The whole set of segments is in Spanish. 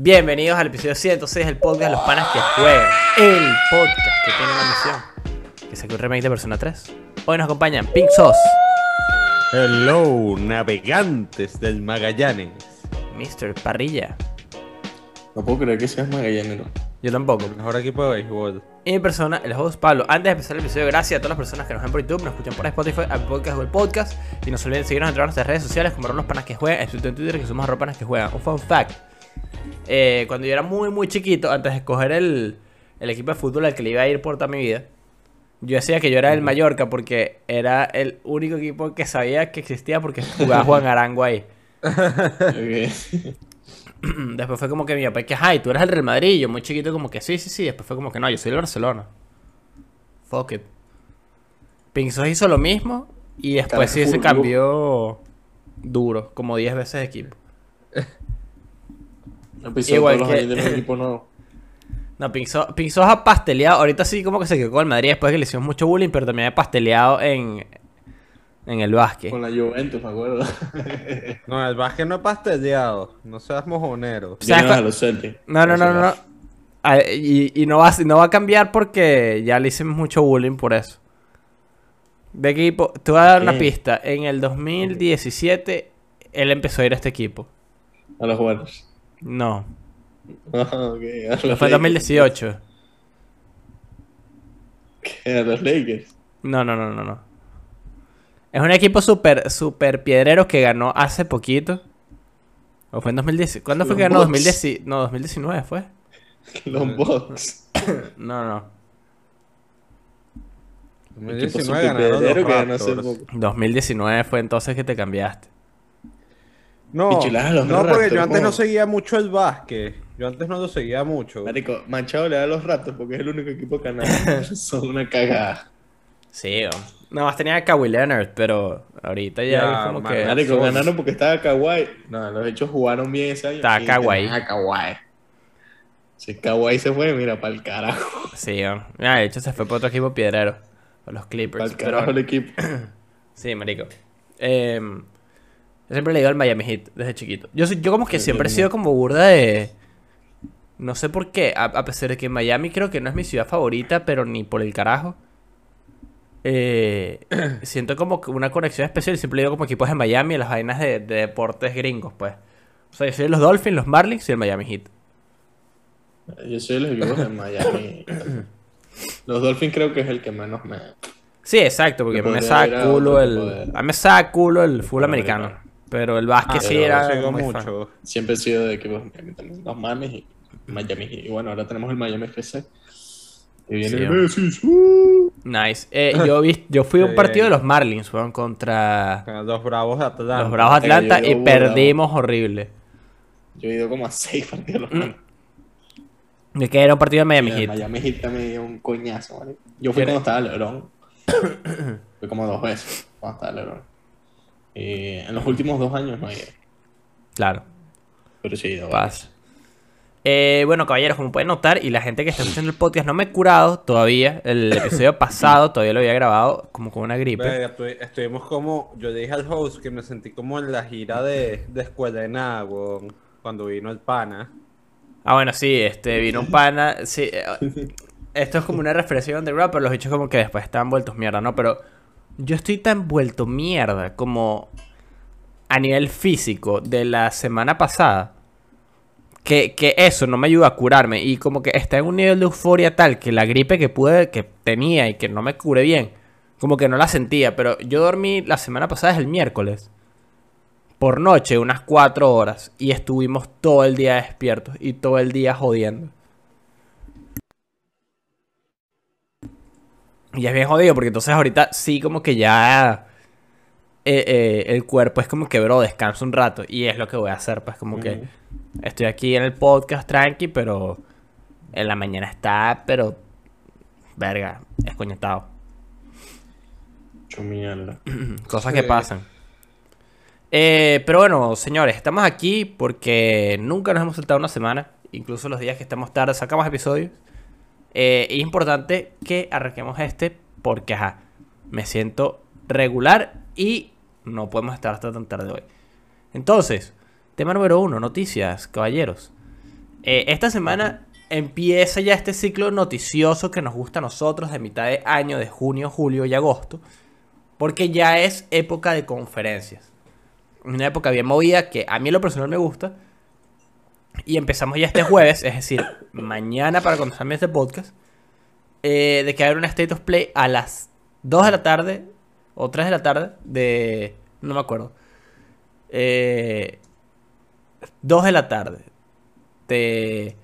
Bienvenidos al episodio 106 del podcast Los Panas que Juegan. El podcast que tiene la misión que saque un remake de Persona 3. Hoy nos acompañan Pink Sauce, Hello, navegantes del Magallanes. Mr. Parrilla. No puedo creer que seas magallanero. Yo tampoco. El mejor equipo de béisbol. Y mi persona, el host Pablo. Antes de empezar el episodio, gracias a todas las personas que nos ven por YouTube, nos escuchan por Spotify, Apple Podcast o el podcast. Y no se olviden de seguirnos en todas nuestras redes sociales como Los Panas que Juegan, excepto en Twitter que somos arroba panas que juegan. Un fun fact. Eh, cuando yo era muy, muy chiquito, antes de escoger el, el equipo de fútbol al que le iba a ir por toda mi vida, yo decía que yo era el Mallorca porque era el único equipo que sabía que existía porque jugaba Juan Arango ahí. Después fue como que mi papá, que ay, tú eres el Real Madrid. Yo muy chiquito, como que sí, sí, sí. Después fue como que no, yo soy el Barcelona. Fuck it. Pinzos hizo lo mismo. Y después sí se cambió duro, como 10 veces de equipo. Empezó Igual todos los que- un equipo nuevo. No, Pinzos, Pinzos ha pasteleado. Ahorita sí, como que se quedó con el Madrid después que le hicimos mucho bullying, pero también ha pasteleado en, en el básquet. Con la Juventus, me acuerdo. No, el básquet no es pasteleado. No seas mojonero. ¿Sabes Llegan cuál- a los Celtics. No, no, no, no. no. Ah, Y, y no, va, no va a cambiar porque ya le hicimos mucho bullying por eso. De equipo, te voy a dar una pista. En el 2017, él empezó a ir a este equipo. A los Warriors. No, ok. A los no fue en Lakers. 2018. ¿Qué? A los Lakers. No, no, no, no, no. Es un equipo súper, súper piedrero que ganó hace poquito. ¿O fue en 2010? ¿Cuándo fue Los que ganó? Bucks. 2010, no, 2019 fue. Los Bucks. No, no. Equipo 2019 super ganaron los piedrero que ganó hace Raptors. poco. 2019 fue entonces que te cambiaste. No, los no porque Raptors, yo antes no seguía mucho el básquet. Yo antes no lo seguía mucho. Marico, Manchado le da a los Raptors porque es el único equipo que gana. Son una cagada. Sí, o- nada más tenía a Kawhi Leonard, pero ahorita ya, Ya, como man, que... Marico, son- ganaron porque estaba Kawhi. No, los hechos jugaron bien ese año. Estaba y Kawhi. Kawhi. Si Kawhi se fue, mira, para el carajo. Sí, o- ah, de hecho se fue por otro equipo piedrero, los Clippers. Para el pero- carajo el equipo. Sí, marico. Em, yo siempre le digo al Miami Heat desde chiquito. Yo, soy- yo como que siempre he sido como burda de... No sé por qué, a, a pesar de que Miami creo que no es mi ciudad favorita, pero ni por el carajo. Eh, siento como una conexión especial siempre digo como equipos de Miami a las vainas de, de deportes gringos, pues. O sea, yo soy de los Dolphins, los Marlins y el Miami Heat. Yo soy de los equipos de Miami. Los Dolphins creo que es el que menos me... Sí, exacto, porque Me me saca culo el... A mí me saca culo el fútbol americano. Pero el básquet Ah, sí era sigo fan. mucho. Siempre he sido de equipos. Los Marlins y Miami Heat. Y bueno, ahora tenemos el Miami FC. Y viene Sí, el hombre. Messi. ¡uh! Nice. Eh, yo, vi, yo fui a un partido de los Marlins, fueron contra Los Bravos de Atlanta. los Bravos de Atlanta y perdimos horrible. Yo he ido como a seis partidos de los Mm. Marlins. Que era un partido de Miami Heat. Miami Heat también dio un coñazo, ¿vale? Yo fui ¿Quién cuando estaba LeBron. fui como dos veces cuando estaba LeBron. Y en los últimos dos años no ido. Claro, Pero sí paz. Eh, bueno, caballeros, como pueden notar, y la gente que está escuchando el podcast, no me he curado todavía. El episodio pasado todavía lo había grabado como con una gripe. Estuvimos como. Yo le dije al host que me sentí como en la gira de, de escuela de nada, weón, Cuando vino el pana. Ah, bueno, sí, este, vino un pana. Sí, eh, esto es como una referencia de underground, pero los bichos como que después estaban vueltos mierda, ¿no? Pero yo estoy tan vuelto mierda como a nivel físico de la semana pasada que, que eso no me ayuda a curarme y como que está en un nivel de euforia tal que la gripe que pude, que tenía y que no me cure bien, como que no la sentía, pero yo dormí la semana pasada es el miércoles por noche unas cuatro horas y estuvimos todo el día despiertos y todo el día jodiendo. Y es bien jodido porque entonces ahorita sí como que ya eh, eh, el cuerpo es como que, bro, descansa un rato y es lo que voy a hacer, pues como que estoy aquí en el podcast tranqui, pero en la mañana está, pero verga, escoñetado. Mierda. Cosas Sí. que pasan. Eh, pero bueno, señores, estamos aquí porque nunca nos hemos saltado una semana. Incluso los días que estamos tarde sacamos episodios. Eh, es importante que arranquemos este porque, ajá, me siento regular y no podemos estar hasta tan tarde hoy. Entonces, tema número uno, noticias, caballeros. Eh, esta semana empieza ya este ciclo noticioso que nos gusta a nosotros de mitad de año, de junio, julio y agosto. Porque ya es época de conferencias. Una época bien movida que a mí en lo personal me gusta. Y empezamos ya este jueves, es decir, mañana para cuando salga este podcast. eh, de que haber una State of Play a las 2 de la tarde o 3 de la tarde de... No me acuerdo. Eh, 2 de la tarde de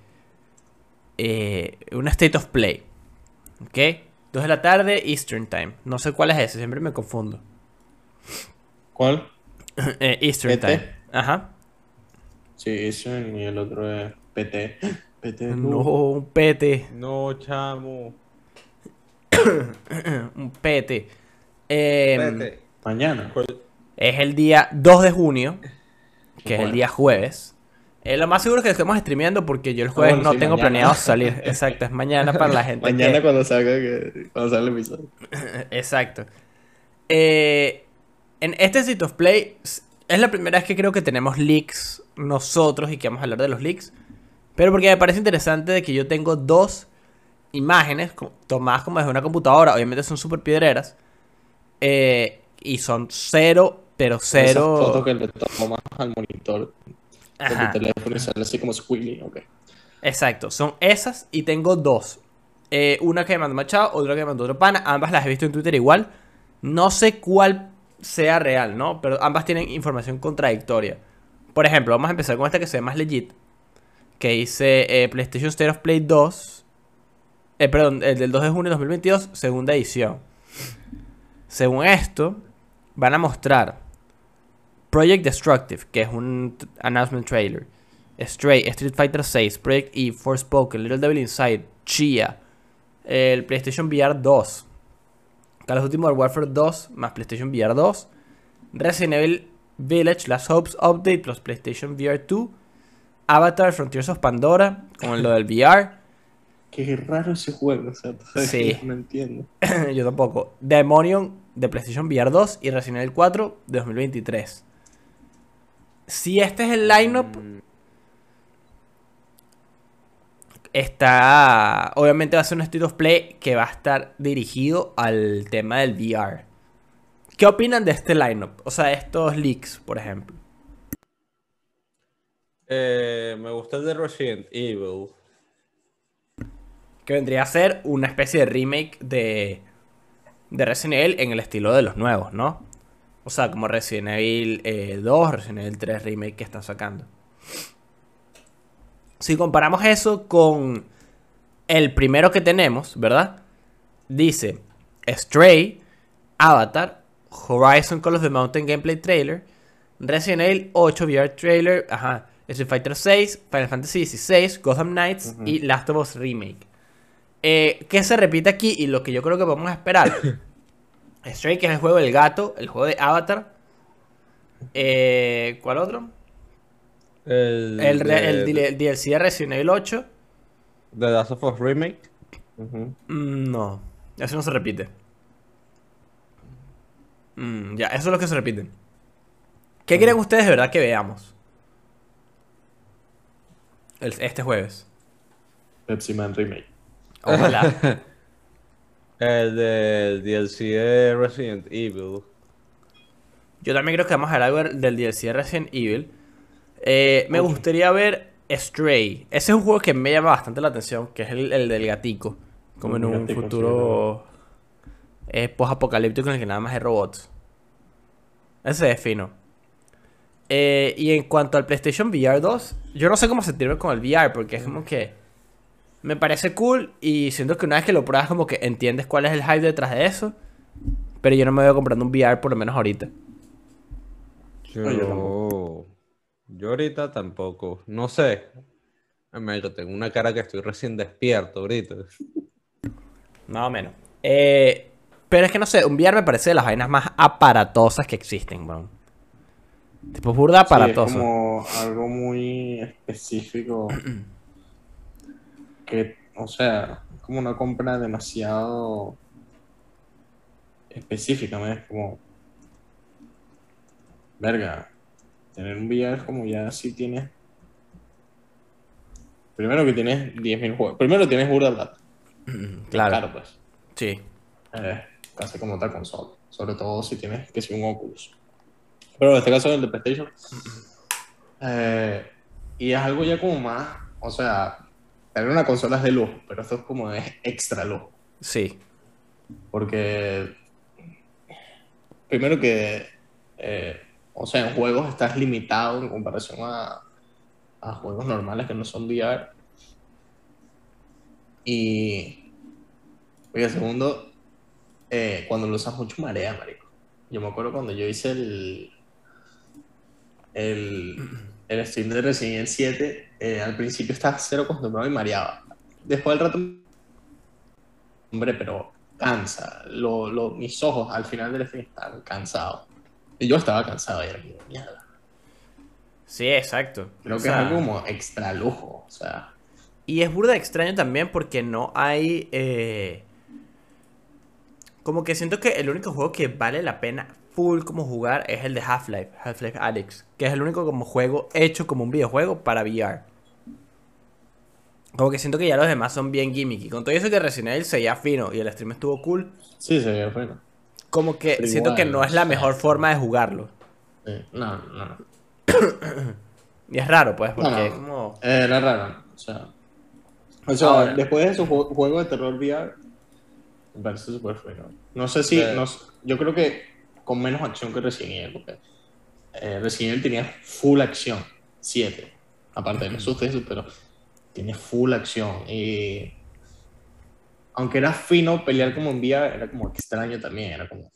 eh, una State of Play. ¿Ok? 2 de la tarde Eastern Time. No sé cuál es ese, siempre me confundo. ¿Cuál? Eh, Eastern PT. Time. Ajá. Sí, Eastern y el otro es PT. PT No, un PT. No, chamo. Un PT. Eh, Vete. Mañana. Es el día 2 de junio, que es el día jueves. Eh, lo más seguro es que estemos streameando porque yo el jueves bueno, no sí, tengo mañana. planeado salir. Exacto, es mañana para la gente. Mañana que- cuando salga, que, cuando salga el episodio. Exacto. Eh, en este State of Play es la primera vez que creo que tenemos leaks nosotros y que vamos a hablar de los leaks. Pero porque me parece interesante de que yo tengo dos imágenes tomadas como desde una computadora. Obviamente son súper piedreras. eh, y son cero, pero Esa foto cero. que le tomas al monitor de tu teléfono y sale así como squiggly. Ok. Exacto, son esas y tengo dos. Eh, una que me mandó Machado, otra que me mandó otro pana. Ambas las he visto en Twitter igual. No sé cuál sea real, ¿no? Pero ambas tienen información contradictoria. Por ejemplo, vamos a empezar con esta que se ve más legit. Que dice eh, PlayStation State of Play 2. Eh, perdón, el del 2 de junio de 2022, segunda edición. Según esto, van a mostrar Project Destructive, que es un announcement trailer. Stray, Street Fighter 6, Project E, Forspoken, Little Devil Inside, Chia, el PlayStation VR 2, Call of Duty Modern Warfare 2 más PlayStation VR 2, Resident Evil Village, Last Hopes Update plus PlayStation VR 2, Avatar Frontiers of Pandora, con lo del VR, Qué raro ese juego, o sea, Sí. no entiendo. yo tampoco, Demonion de PlayStation VR 2 y Resident Evil 4 de 2023. Si este es el lineup, Mm, está. Obviamente va a ser un State of Play que va a estar dirigido al tema del VR. ¿Qué opinan de este lineup? O sea, estos leaks, por ejemplo. eh, me gusta el de Resident Evil. Que vendría a ser una especie de remake de, de Resident Evil en el estilo de los nuevos, ¿no? O sea, como Resident Evil eh, 2, Resident Evil 3 remake que están sacando. Si comparamos eso con el primero que tenemos, ¿verdad? Dice Stray, Avatar, Horizon Call of the Mountain Gameplay Trailer, Resident Evil 8 VR Trailer, ajá, Street Fighter 6, Final Fantasy 16, Gotham Knights y Last of Us Remake. Eh, ¿Qué se repite aquí? Y lo que yo creo que vamos a esperar. Stray, que es el juego del gato, el juego de Avatar. Eh, ¿Cuál otro? El, El, de, el dile- DLC de Resident Evil 8. de Last of Us Remake. Mm, No, eso no se repite. Mm, ya, eso es lo que se repite. ¿Qué creen ustedes de verdad que veamos? El- este jueves. Pepsi Man Remake. Ojalá. El del DLC de Resident Evil. Yo también creo que vamos a ver algo del DLC de Resident Evil. Eh, me gustaría ver Stray. Ese es un juego que me llama bastante la atención, que es el, el del gatico. Como en un gatico, sí, futuro eh, post-apocalíptico en el que nada más hay robots. Ese es fino. Eh, y en cuanto al PlayStation VR 2, yo no sé cómo sentirme con el VR, porque es como que me parece cool y siento que una vez que lo pruebas como que entiendes cuál es el hype detrás de eso. Pero yo no me veo comprando un VR por lo menos ahorita. Yo, No, yo yo, ahorita tampoco. No sé. Yo tengo una cara que estoy recién despierto ahorita. Más o menos. Eh, pero es que no sé, un VR me parece de las vainas más aparatosas que existen, bro. Tipo burda Sí, es como algo muy específico. que, o sea, es como una compra demasiado específica, ¿no? Es como. Verga. Tener un VR es como ya si tienes Primero que tienes 10.000 juegos. Primero tienes burda plata. Claro. Claro, pues. Sí. Eh, casi como otra consola. Sobre todo si tienes que ser un Oculus. Pero en este caso es el de PlayStation. Eh, y es algo ya como más. O sea, tener una consola es de lujo, pero esto es como de extra lujo. Sí. Porque. Primero que. eh, o sea, en juegos estás limitado en comparación a, a juegos normales que no son VR. Y. Oye, segundo, eh, cuando lo usas mucho marea, marico. Yo me acuerdo cuando yo hice el. El, el stream de Resident Evil 7, eh, al principio estaba cero acostumbrado y mareaba. Después del rato hombre, pero cansa. Lo, lo- mis ojos al final del stream estaban cansados. Y yo estaba cansado y era como, mierda. Sí, exacto. Creo O que sea, es algo como extra lujo. O sea, Y es burda extraño también porque no hay. eh, Como que siento que el único juego que vale la pena full como jugar es el de Half-Life, Half-Life Alyx, que es el único como juego hecho como un videojuego para VR. Como que siento que ya los demás son bien gimmicky. Con todo eso que Resident Evil se veía fino y el stream estuvo cool, sí, se ve bueno. Como que Pero siento que no es la mejor forma de jugarlo. Sí, no, no, no. Y es raro, pues, porque No, no. es como... Eh, Era raro. O sea, o sea Ahora. después de esos jue- juegos de terror VR, me parece súper feo. No sé si. No yo creo que con menos acción que Resident Evil. Porque eh, Resident Evil tenía full acción. 7. Aparte de los sustos pero tiene full acción. Y. Aunque era fino pelear como en VR, era como extraño también. Era como.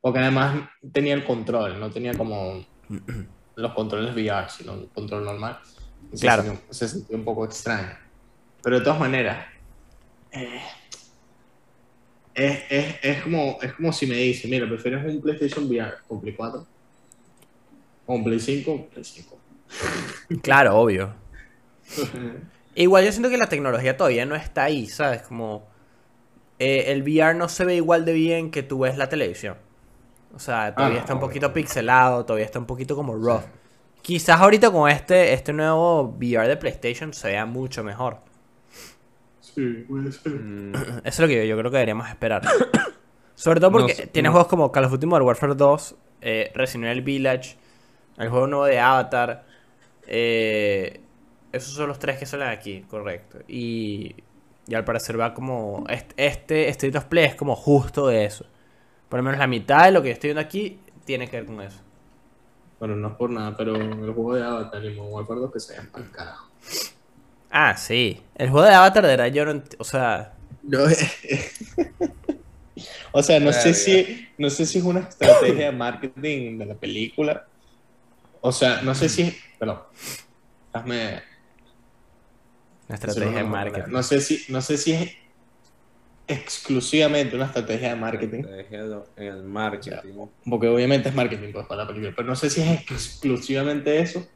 Porque además tenía el control, no tenía como los controles VR, sino un control normal. Se Claro. sintió- Se sintió un poco extraño. Pero de todas maneras, eh, es, es, es, como, es como si me dice, mira, ¿prefieres un PlayStation VR con Play 4? ¿O un Play 5? Play 5. Claro, obvio. Igual yo siento que la tecnología todavía no está ahí, ¿sabes? Como eh, el VR no se ve igual de bien que tú ves la televisión. O sea, todavía no, está un poquito obvio. pixelado, todavía está un poquito como rough. Quizás ahorita con este, este nuevo VR de PlayStation se vea mucho mejor. Sí, puede ser. Mm, Eso es lo que yo, yo creo que deberíamos esperar. Sobre todo porque No sé, tiene no. juegos como Call of Duty Modern Warfare 2, eh, Resident Evil Village, el juego nuevo de Avatar. eh, esos son los tres que salen aquí, correcto. Y, y al parecer va como... Este, este of Play es como justo de eso. Por lo menos la mitad de lo que yo estoy viendo aquí tiene que ver con eso. Bueno, no es por nada, pero el juego de Avatar y Warfare 2 que se para el carajo. Ah, sí. El juego de Avatar de verdad yo no O sea... No, o sea, no sé si no sé si es una estrategia de marketing de la película. O sea, no sé si, pero hazme Una estrategia de no, marketing. No sé si no sé si es exclusivamente una estrategia de marketing, estrategia En el marketing. porque obviamente es marketing pues, para la película, pero no sé si es exclusivamente eso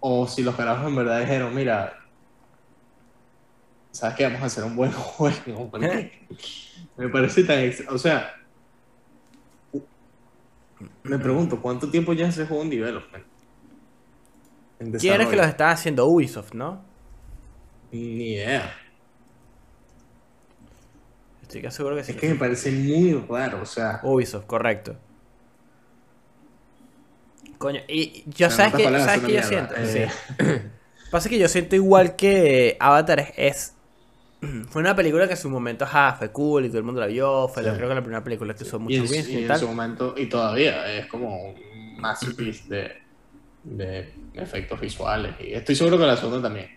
o si los carajos en verdad dijeron, mira, sabes que vamos a hacer un buen juego, me parece tan, ex- o sea, me pregunto, ¿cuánto tiempo ya ese juego en development? En ¿Quién era que desarrollo? los estaba haciendo? Ubisoft, ¿no? Ni idea. Estoy casi seguro que sí. Es que me parece muy raro, o sea, Ubisoft, correcto. Coño, y yo O sea, sabes que, ¿sabes es qué yo siento? mierda. Sí. Pasa que yo siento igual que Avatar es, Fue una película que en su momento ajá, fue cool y todo el mundo la vio. Fue Sí. creo que la primera película que usó mucho en, Winston y y en tal. su momento, y todavía es como un masterpiece de, de efectos visuales. Y estoy seguro que la segunda también.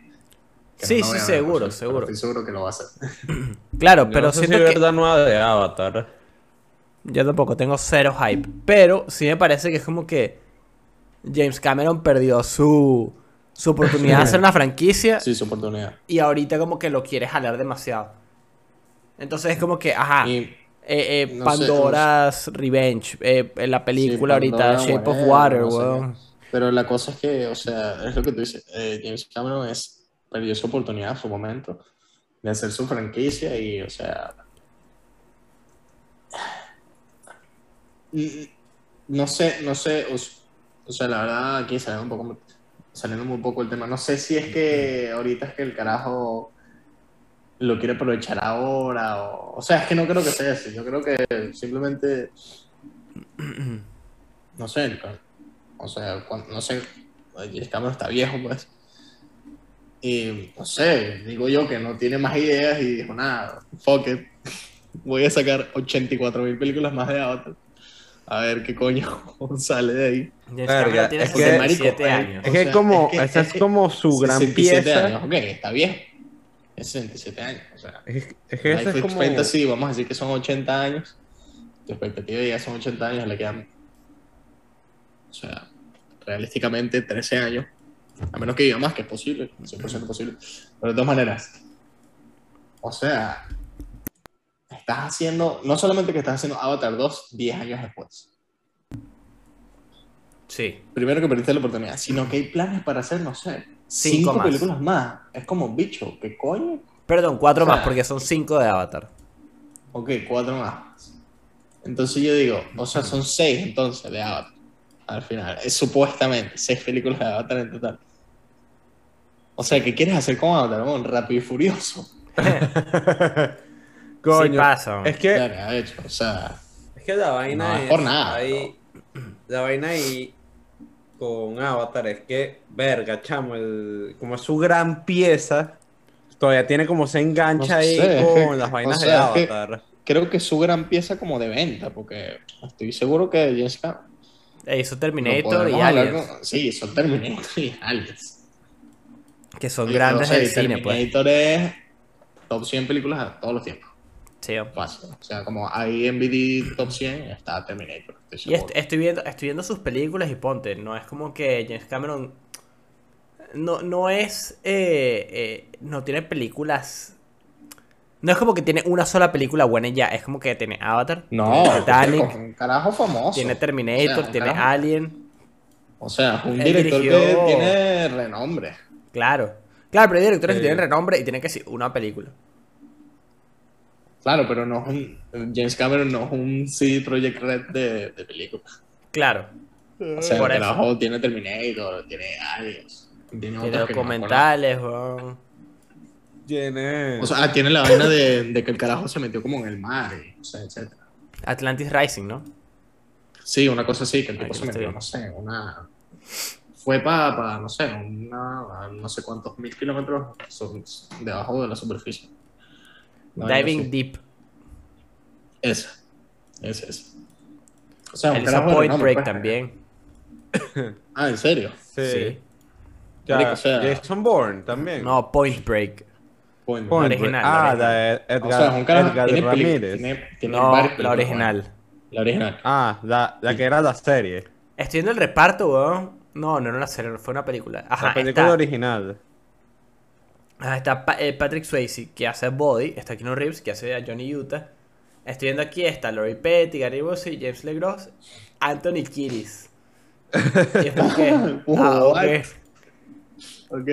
Que Sí, sí, seguro, seguro. Estoy seguro que lo va a hacer. Claro, Yo pero no sé si siento es que. verdad nueva de Avatar. Yo tampoco tengo cero hype. Pero sí me parece que es como que. James Cameron perdió su. Su oportunidad de hacer una franquicia. Sí, su oportunidad. Y ahorita como que lo quiere jalar demasiado. Entonces es como que, ajá. Y Eh, eh, No sé, Pandora's Revenge, eh, en la película Sí, ahorita, Pandora, Shape of Water, no sé weón. Pero la cosa es que, o sea, es lo que tú dices, eh, James Cameron es, perdió su oportunidad su momento de hacer su franquicia y, o sea, no sé, no sé, o, sea, la verdad aquí ve un poco, saliendo muy poco el tema. No sé si es que ahorita es que el carajo lo quiere aprovechar ahora o... O sea, es que no creo que sea así. Yo creo que simplemente... No sé, el ca- o sea, cuando, no sé, James Cameron está viejo, pues. Y no sé, digo yo que no tiene más ideas y dijo, nada, fuck it. Voy a sacar 84 mil películas más de Avatar. A ver qué coño sale de ahí. James Verga, Cameron tiene es que- 67 marico, años. Es O que sea, como, es que- esa es como su gran 67 pieza. años, ok, está viejo. Es 67 años, o sea. Es, es que esa es como... expectancy, vamos a decir que son 80 años. Tu expectativa ya son 80 años, le quedan. O sea, realísticamente 13 años. A menos que viva más, que es posible, 100% posible. Pero de todas maneras. O sea, estás haciendo. No solamente que estás haciendo Avatar 2 10 años después. Sí. Primero que perdiste la oportunidad, sino que hay planes para hacer, no sé, Cinco cinco, más. películas más. Es como bicho, ¿qué coño? Perdón, cuatro O sea- más porque son cinco de Avatar. Ok, cuatro más. Entonces yo digo, o sea, son seis entonces de Avatar. Al final, es supuestamente seis películas de Avatar en total. O sea, ¿qué quieres hacer con Avatar? Bueno, rápido y furioso. Coño, Sí pasa. es que... Claro, de hecho, o sea, Es que la vaina No es es por nada, ahí- la vaina ahí con Avatar es que, verga, chamo, el, como es su gran pieza, todavía tiene como se engancha No ahí sé, con las o vainas sea, de es que- Avatar. creo que es su gran pieza como de venta, porque estoy seguro que James E hizo lo Terminator y Aliens. con- Sí, son Terminator y Aliens. Que son grandes o sea, del y cine, pues. Terminator es top 100 películas a todos los tiempos. Sí. Fácil. O sea, como hay MVD top 100, está Terminator. estoy Y est- estoy viendo, estoy viendo sus películas y ponte, no es como que James Cameron no, no es eh, eh, no tiene películas no es como que tiene una sola película buena y ya, es como que tiene Avatar, No, tiene Titanic, es un carajo famoso. tiene O Terminator, sea, un tiene carajo- Alien, O sea, un Él director dirigió- que tiene renombre. claro. Claro, pero hay directores que tienen renombre y tienen que decir una película. Claro, pero no es un. James Cameron no es un CD Project Red de, de películas. Claro. O sea, Por el eso. carajo tiene Terminator, tiene Aliens, tiene Tiene no documentales, weón. Tiene... O sea, ah, tiene la vaina de, de que el carajo se metió como en el mar, y, o sea, etcétera. Atlantis Rising, ¿no? Sí, una cosa así, que el tipo se metió, no sé, una... Fue para, no sé, una, no sé cuántos mil kilómetros son debajo de la superficie. Diving así. Deep. Esa. Esa es. O sea, de Point Break pues. también. Ah, ¿en serio? Sí. Sí. Ya, Marico, o sea- Jason Bourne también. No, Point Break. Point original, Ah, la original. O Edgar, sea, es un carajo Edgar tiene Ramírez. Tiene, tiene No, la original. La original. Ah, la, la que era la serie. Estoy viendo el reparto, weón. No, no era una serie, fue una película. Ajá, la película está, original. ajá, está Pa- eh, Patrick Swayze, que hace a Body. Está Keanu Reeves, que hace a Johnny Utah. Estoy viendo aquí, está Lori Petty, Gary Busey, James LeGros, Anthony Kiris. Y es ah. Ok.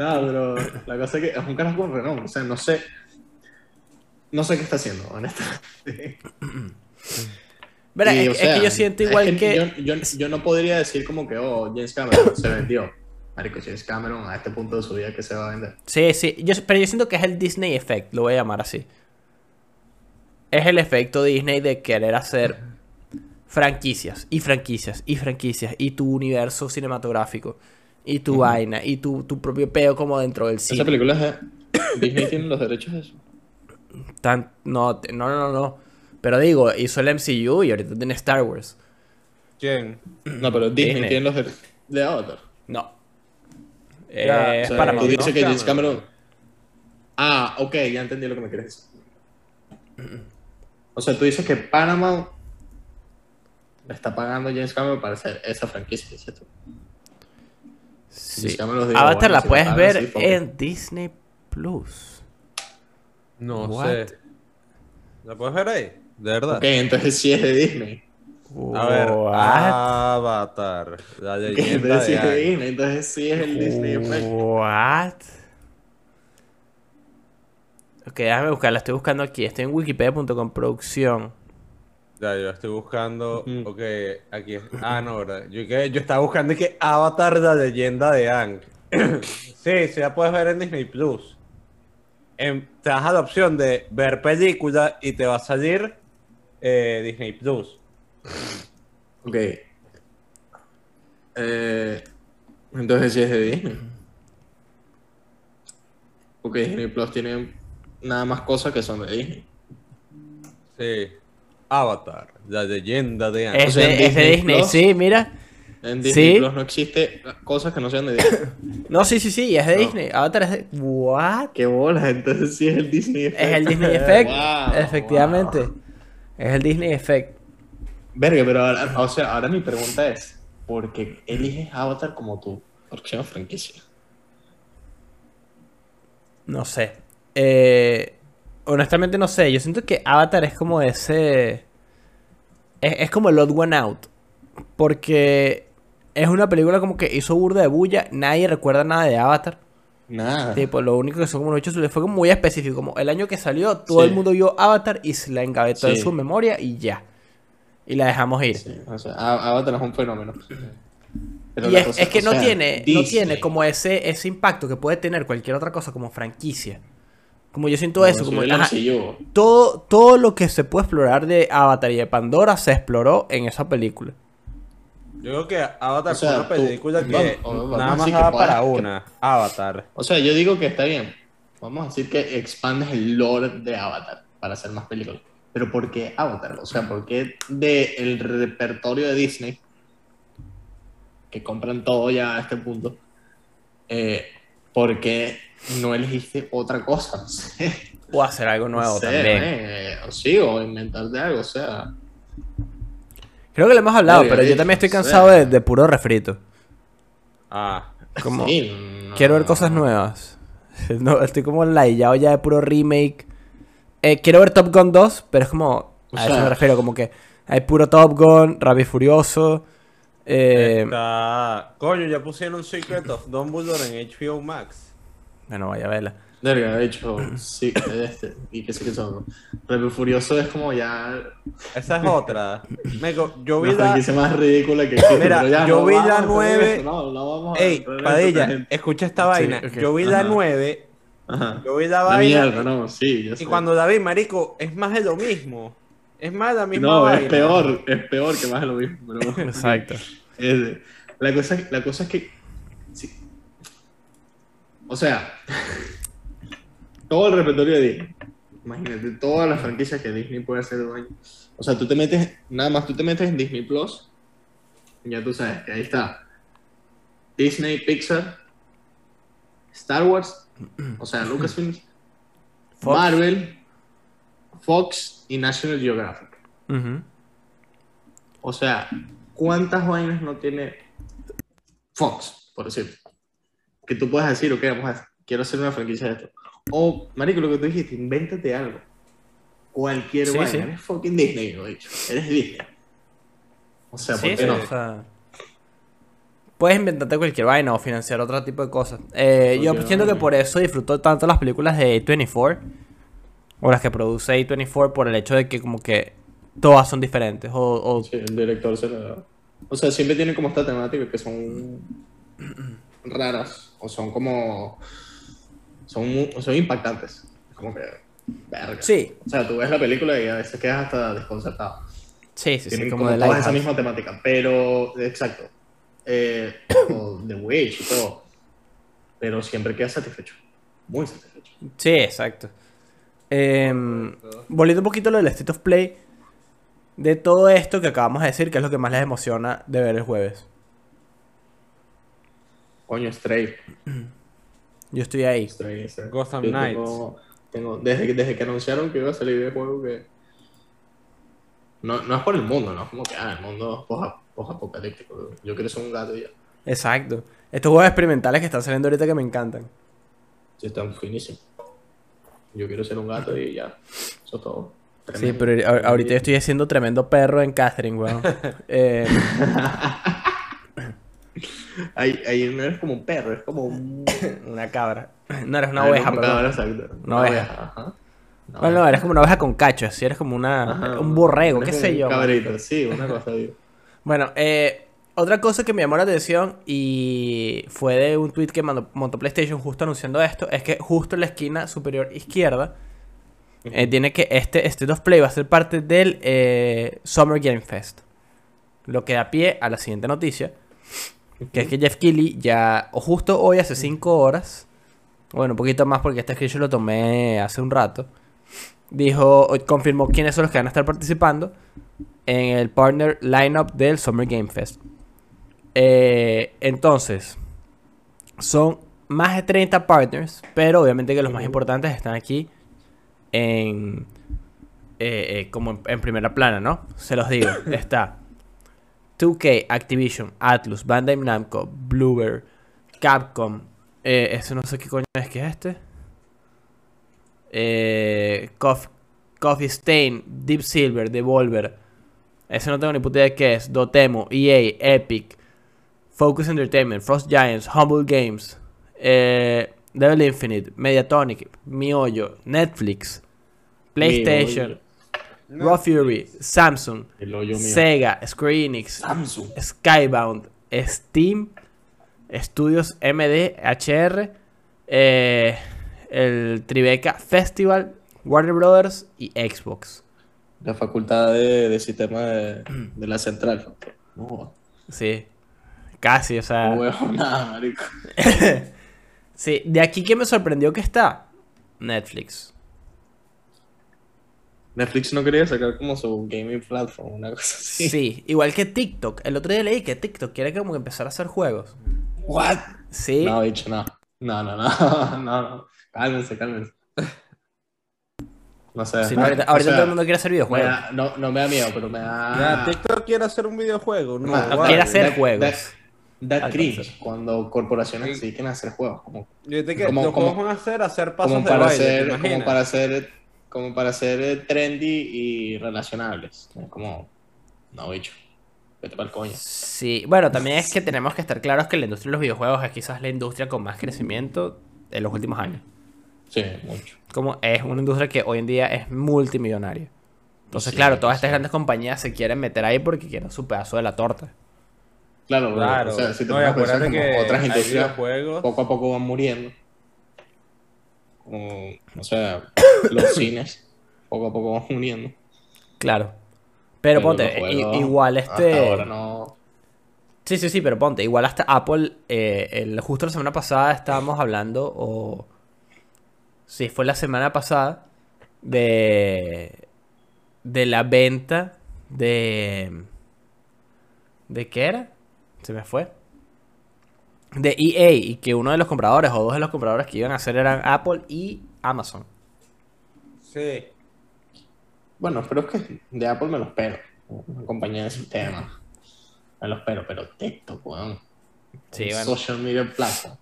No, pero la cosa es que es un carajo con renombre. O sea, no sé. No sé qué está haciendo, honestamente. Verá, es, o es sea, que yo siento es igual que... Yo, yo, yo no podría decir como que, oh, James Cameron se vendió. Marico, James Cameron a este punto de su vida que se va a vender. Sí, sí, yo, pero yo siento que es el Disney Effect, lo voy a llamar así. Es el efecto Disney de querer hacer franquicias y franquicias y franquicias y tu universo cinematográfico y tu vaina y tu, tu propio peo como dentro del Esa cine. película es de... Disney tiene los derechos de eso. Tan- no, no, no, no, no. Pero digo, hizo el MCU y ahorita tiene Star Wars. ¿Quién? No, pero Disney, Disney. tiene los derechos de Avatar. No. Ya, Eh, O es sea, Paramount, tú ¿no? dices que James Cameron. Ah, ok, ya entendí lo que me quieres decir. O sea, tú dices que Paramount le está pagando a James Cameron para hacer esa franquicia, dices tú. Sí. Avatar bueno, la puedes ver en Disney Plus. No What? sé. ¿La puedes ver ahí? De verdad. Ok, entonces sí es de Disney. A ver, What? Avatar, la entonces sí es de. Disney, entonces sí es el Disney Effect. What? Ok, déjame buscarla, estoy buscando aquí. Estoy en wikipedia.com producción. Ya, yo estoy buscando. Ok, aquí es. Ah, no, ¿verdad? Yo, que, yo estaba buscando que Avatar, la leyenda de Aang. sí, sí, la puedes ver en Disney Plus. En- te das a la opción de ver película y te va a salir eh, Disney Plus. Ok. Eh, entonces sí es de Disney. Porque Disney Plus tiene nada más cosas que son de Disney. Sí. Avatar, la leyenda de Aang. Es, O sea, de, en es de Disney Plus. sí, mira. En Disney Sí. Plus no existe cosas que no sean de Disney. No, sí, sí, sí, es de No. Disney. Avatar es de. ¿What? Qué bolas, entonces sí es el Disney Effect. Es el Disney Effect. Wow, efectivamente. wow. Es el Disney Effect. Verga, pero ahora, o sea, ahora mi pregunta es, ¿por qué eliges Avatar como tu próxima franquicia? No sé. Eh, honestamente no sé. Yo siento que Avatar es como ese... Es, es como el Odd One Out. Porque es una película como que hizo burda de bulla. Nadie recuerda nada de Avatar. Nada. Tipo, lo único que son como los hechos fue como muy específico. Como el año que salió, todo Sí. el mundo vio Avatar y se la engavetó en su memoria y ya. Y la dejamos ir. Sí, o sea, A- Avatar es un fenómeno. Pero Y es, cosa- es que no sea, tiene, no tiene como ese, ese impacto que puede tener cualquier otra cosa como franquicia. Como yo siento eso, como el ajá, todo, todo lo que se puede explorar de Avatar y de Pandora se exploró en esa película. Yo creo que Avatar O sea, fue una tú- película que vamos- vamos nada más daba para que- una. Avatar. O sea, yo digo que está bien. Vamos a decir que expandes el lore de Avatar para hacer más películas. Pero ¿por qué Avatar? O sea, ¿por qué del repertorio de Disney, que compran todo ya a este punto, eh, ¿por qué no elegiste otra cosa? No sé. O hacer algo nuevo No sé, también. eh, o sí, o inventarte algo, o sea. Creo que lo hemos hablado, pero yo también estoy cansado de, de puro refrito. Ah. Como, sí, no- quiero ver cosas nuevas. No, estoy como ladillado ya de puro remake. Eh, quiero ver Top Gun 2, pero es como. A eso sea- me refiero, como que hay puro Top Gun, y Furioso. Eh, Está... Coño, ya pusieron Secret of Dumbledore en HBO Max. Bueno, vaya a verla. Verga, de hecho, sí, este, y que sí que son. Rápido Furioso es como ya Esa es otra. Meco, yo vi la la... más ridícula que existe. Mira, pero ya, yo no vi la a entrar en nueve- esto, No, no vamos a Ey, Padilla, escucha esta Sí, vaina. Yo vi la Ajá. 9, Ajá. yo vi la La vaina mierda, no, sí, yo y sé. cuando la vi, marico, es más de lo mismo. Es más de la misma No, vaina. es peor, es peor que más de lo mismo. Pero, Exacto. Es- la, cosa, la cosa es que. O sea, todo el repertorio de Disney. Imagínate, todas las franquicias que Disney puede hacer dueño. O sea, tú te metes, nada más tú te metes en Disney Plus. y Ya tú sabes que ahí está Disney, Pixar, Star Wars, o sea, Lucasfilms, Fox. Marvel, Fox y National Geographic. O sea, ¿cuántas vainas no tiene Fox, por decirlo? Que tú puedas decir, ok, vamos a, quiero hacer una franquicia de esto. O, marico, lo que tú dijiste, invéntate algo. Cualquier Sí, vaina. sí. Eres fucking Disney, lo he dicho. Eres Disney. O sea, ¿por Sí, qué no? o sea, puedes inventarte cualquier vaina o financiar otro tipo de cosas. Eh, yo siento que por eso disfruto tanto las películas de A24 o las que produce A24 por el hecho de que como que todas son diferentes o, o- Sí, el director se la da. O sea, siempre tienen como esta temática que son raras o son como. Son, son impactantes. Como que. Verga. Sí, O sea, tú ves la película y a veces quedas hasta desconcertado. sí, sí, sí, Tienen como como de toda esa misma temática, pero. Exacto. Eh, o The Witch y todo. Pero siempre quedas satisfecho. Muy satisfecho. Sí, exacto. Em, volviendo un poquito a lo del State of Play, de todo esto que acabamos de decir, ¿qué es lo que más les emociona de ver el jueves? Coño, Stray. Yo estoy ahí. Stray, Stray. Gotham Yo Knights. Tengo, tengo- desde, que- desde que anunciaron que iba a salir el juego que... No, no es por el mundo, no es como que, ah, el mundo post- post-apocalíptico. Yo quiero ser un gato y ya. Exacto. Estos juegos experimentales que están saliendo ahorita que me encantan. Sí, están finísimos. Yo quiero ser un gato y ya. Eso es todo. Sí, pero ahorita yo estoy haciendo tremendo perro en Catherine, weón. Eh, Ahí, ahí no eres como un perro, es como un... una cabra. No eres una Ah, oveja, un perdón. cabra, exacto. Una oveja. ajá. No, Bueno, no, eres como una oveja con cacho, así eres como una, Ajá, un borrego, qué sé yo. Cabrito, sí, una cosa así. Bueno, eh, otra cosa que me llamó la atención y fue de un tweet que mandó, montó PlayStation justo anunciando esto, es que justo en la esquina superior izquierda eh, tiene que este State of Play va a ser parte del eh, Summer Game Fest. Lo que da pie a la siguiente noticia, que es que Jeff Keighley ya, o justo hoy hace 5 horas, bueno, un poquito más porque este screenshot lo tomé hace un rato, dijo, confirmó quiénes son los que van a estar participando en el partner lineup del Summer Game Fest. Eh, entonces, son más de 30 partners, pero obviamente que los más importantes están aquí en eh, eh, como en, en primera plana, ¿no? Se los digo. Está 2K, Activision, Atlus, Bandai Namco, Bluebird, Capcom. Eh, ese no sé qué coño es que es este. Eh, Cof- Coffee Stain, Deep Silver, Devolver. Ese no tengo ni puta idea de qué es. Dotemu, EA, Epic, Focus Entertainment, Frost Giants, Humble Games, eh, Devil Infinite, Mediatonic, Miollo, Netflix, PlayStation, Raw Fury, Samsung, El hoyo mío. Sega, Square Enix, Samsung. Skybound, Steam, Studios MD, HR, eh, el Tribeca Festival, Warner Brothers y Xbox. La facultad de, de sistema de, de la central. No, Sí, casi, o sea. no nada, marico. Sí, de aquí que me sorprendió que está Netflix. Netflix no quería sacar como su gaming platform, una cosa así. Sí, igual que TikTok. El otro día leí que TikTok quiere como que empezar a hacer juegos. What? Sí. No, bicho, no. No, no, no, no, no. Cálmense, cálmense. No sé. Sí, no, ahorita O ahorita sea, todo el mundo quiere hacer me videojuegos. da- no, no me da miedo, pero me da. TikTok quiere hacer un videojuego. No, quiere hacer juegos. Da cringe cuando corporaciones sí quieren hacer juegos. Como, Yo te que Como- los como- juegos van a hacer hacer pasos como de para baile, ¿te ser, como para ser, como para ser eh, trendy y relacionables. Es como, no, bicho. Vete para el coño. Sí, bueno, también es que tenemos que estar claros que la industria de los videojuegos es quizás la industria con más crecimiento en los últimos años. Sí, mucho. Como es una industria que hoy en día es multimillonaria. Entonces, Sí, claro, todas sí. estas grandes compañías se quieren meter ahí porque quieren su pedazo de la torta. Claro, Claro. o sea, si te no, y pones a pensar acuérdate como que otras industrias poco a poco van muriendo. Como, o sea, los cines poco a poco van muriendo. Claro. Pero, ponte, igual hasta este... ahora no. Sí, sí, sí, pero ponte, igual hasta Apple, eh, el- justo la semana pasada estábamos hablando, o... Sí, fue la semana pasada, de... De la venta de... ¿De qué era? Se me fue. De EA, y que uno de los compradores, o dos de los compradores que iban a hacer eran Apple y Amazon. Sí. Bueno, pero es que de Apple me lo espero. Una compañía de sistemas. Me lo espero, pero TikTok, weón. Sí, bueno. Social media platform.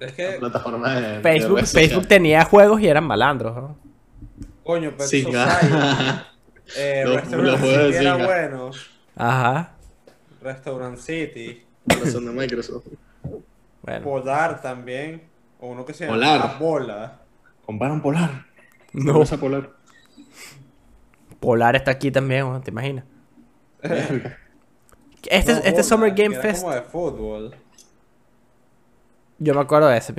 Es que, plataforma de. Facebook, tenía juegos y eran malandros, ¿no? coño, Pet Sí, Society, eh, Los- Restaurant los juegos de City era bueno. Ajá. Restaurant City. Son de Microsoft. Bueno. Polar también. O uno que se llama Polar. Bola. Comparan Polar. No. Cerveza Polar. Polar está aquí también, ¿no? ¿te imaginas? Este, No, este Bola, Summer Game Fest, como de fútbol. yo me acuerdo de ese.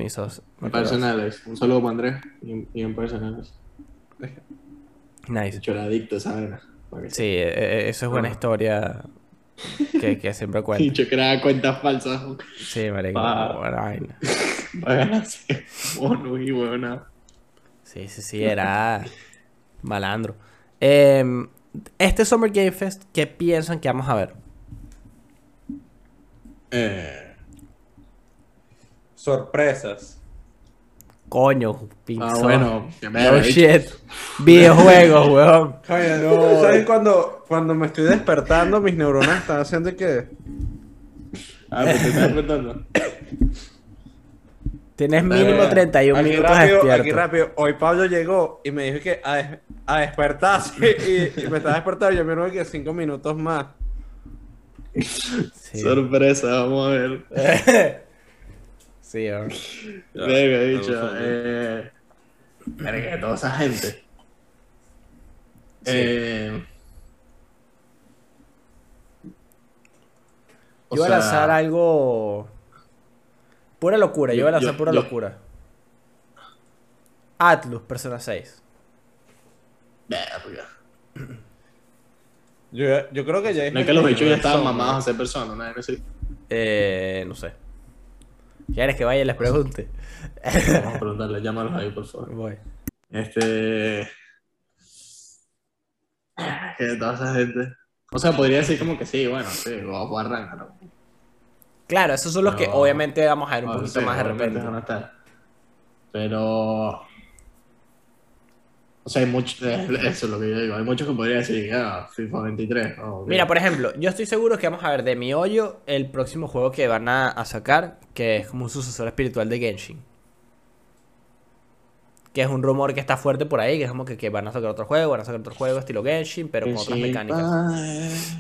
En personales. Un saludo para Andrés. Y, y en personales. Nice. Yo era adicto a esa vaina. Porque- Sí, eh, eh, eso es buena Ah. historia que, que siempre Y cuento. yo creaba cuentas falsas. Sí, marico. Para ganarse bonus y huevona. Sí, sí, sí, era malandro. Em, este Summer Game Fest, ¿qué piensan que vamos a ver? Eh, Sorpresas. Coño, pinzón. ah, bueno. que me No shit. Videojuegos, weón. Coño, no. ¿Sabes cuando, cuando me estoy despertando, mis neuronas están haciendo que. Ah, pues te estás preguntando. Tienes mínimo dale. 31 Aquí minutos rápido, aquí despierto. rápido. Hoy Pablo llegó y me dijo que a, des- a despertarse y, y me estaba despertando. Yo me dijo que cinco minutos más. Sí, Sorpresa, vamos a ver. sí. Venga, dicho. Eh, toda esa gente. Eh, o Yo voy a sea, lanzar algo. Pura locura, yo, Yo- voy a lanzar yo- pura yo- locura. Atlus, Persona 6. verga. Yo, yo creo que ya No es que los bichos ya estaban mamados a ¿no? ser personas, así. Eh, no sé. ¿Quieres que vaya y les pregunte? Vamos a preguntarle, llámalos ahí, por favor. Voy. Este. Que toda esa gente. O sea, podría decir como que sí, bueno, sí, of War Ragnarok. Claro, esos son los que obviamente vamos a ver un poquito sí, más de repente. van a estar. Pero. O sea, hay muchos. Eso es lo que yo digo. Hay muchos que podría decir, ah, FIFA 23. oh, ok. Mira, por ejemplo, yo estoy seguro que vamos a ver de mi hoyo el próximo juego que van a, a sacar, que es como un sucesor espiritual de Genshin. Que es un rumor que está fuerte por ahí, que es como que, que van a sacar otro juego, van a sacar otro juego estilo Genshin, pero con otras mecánicas.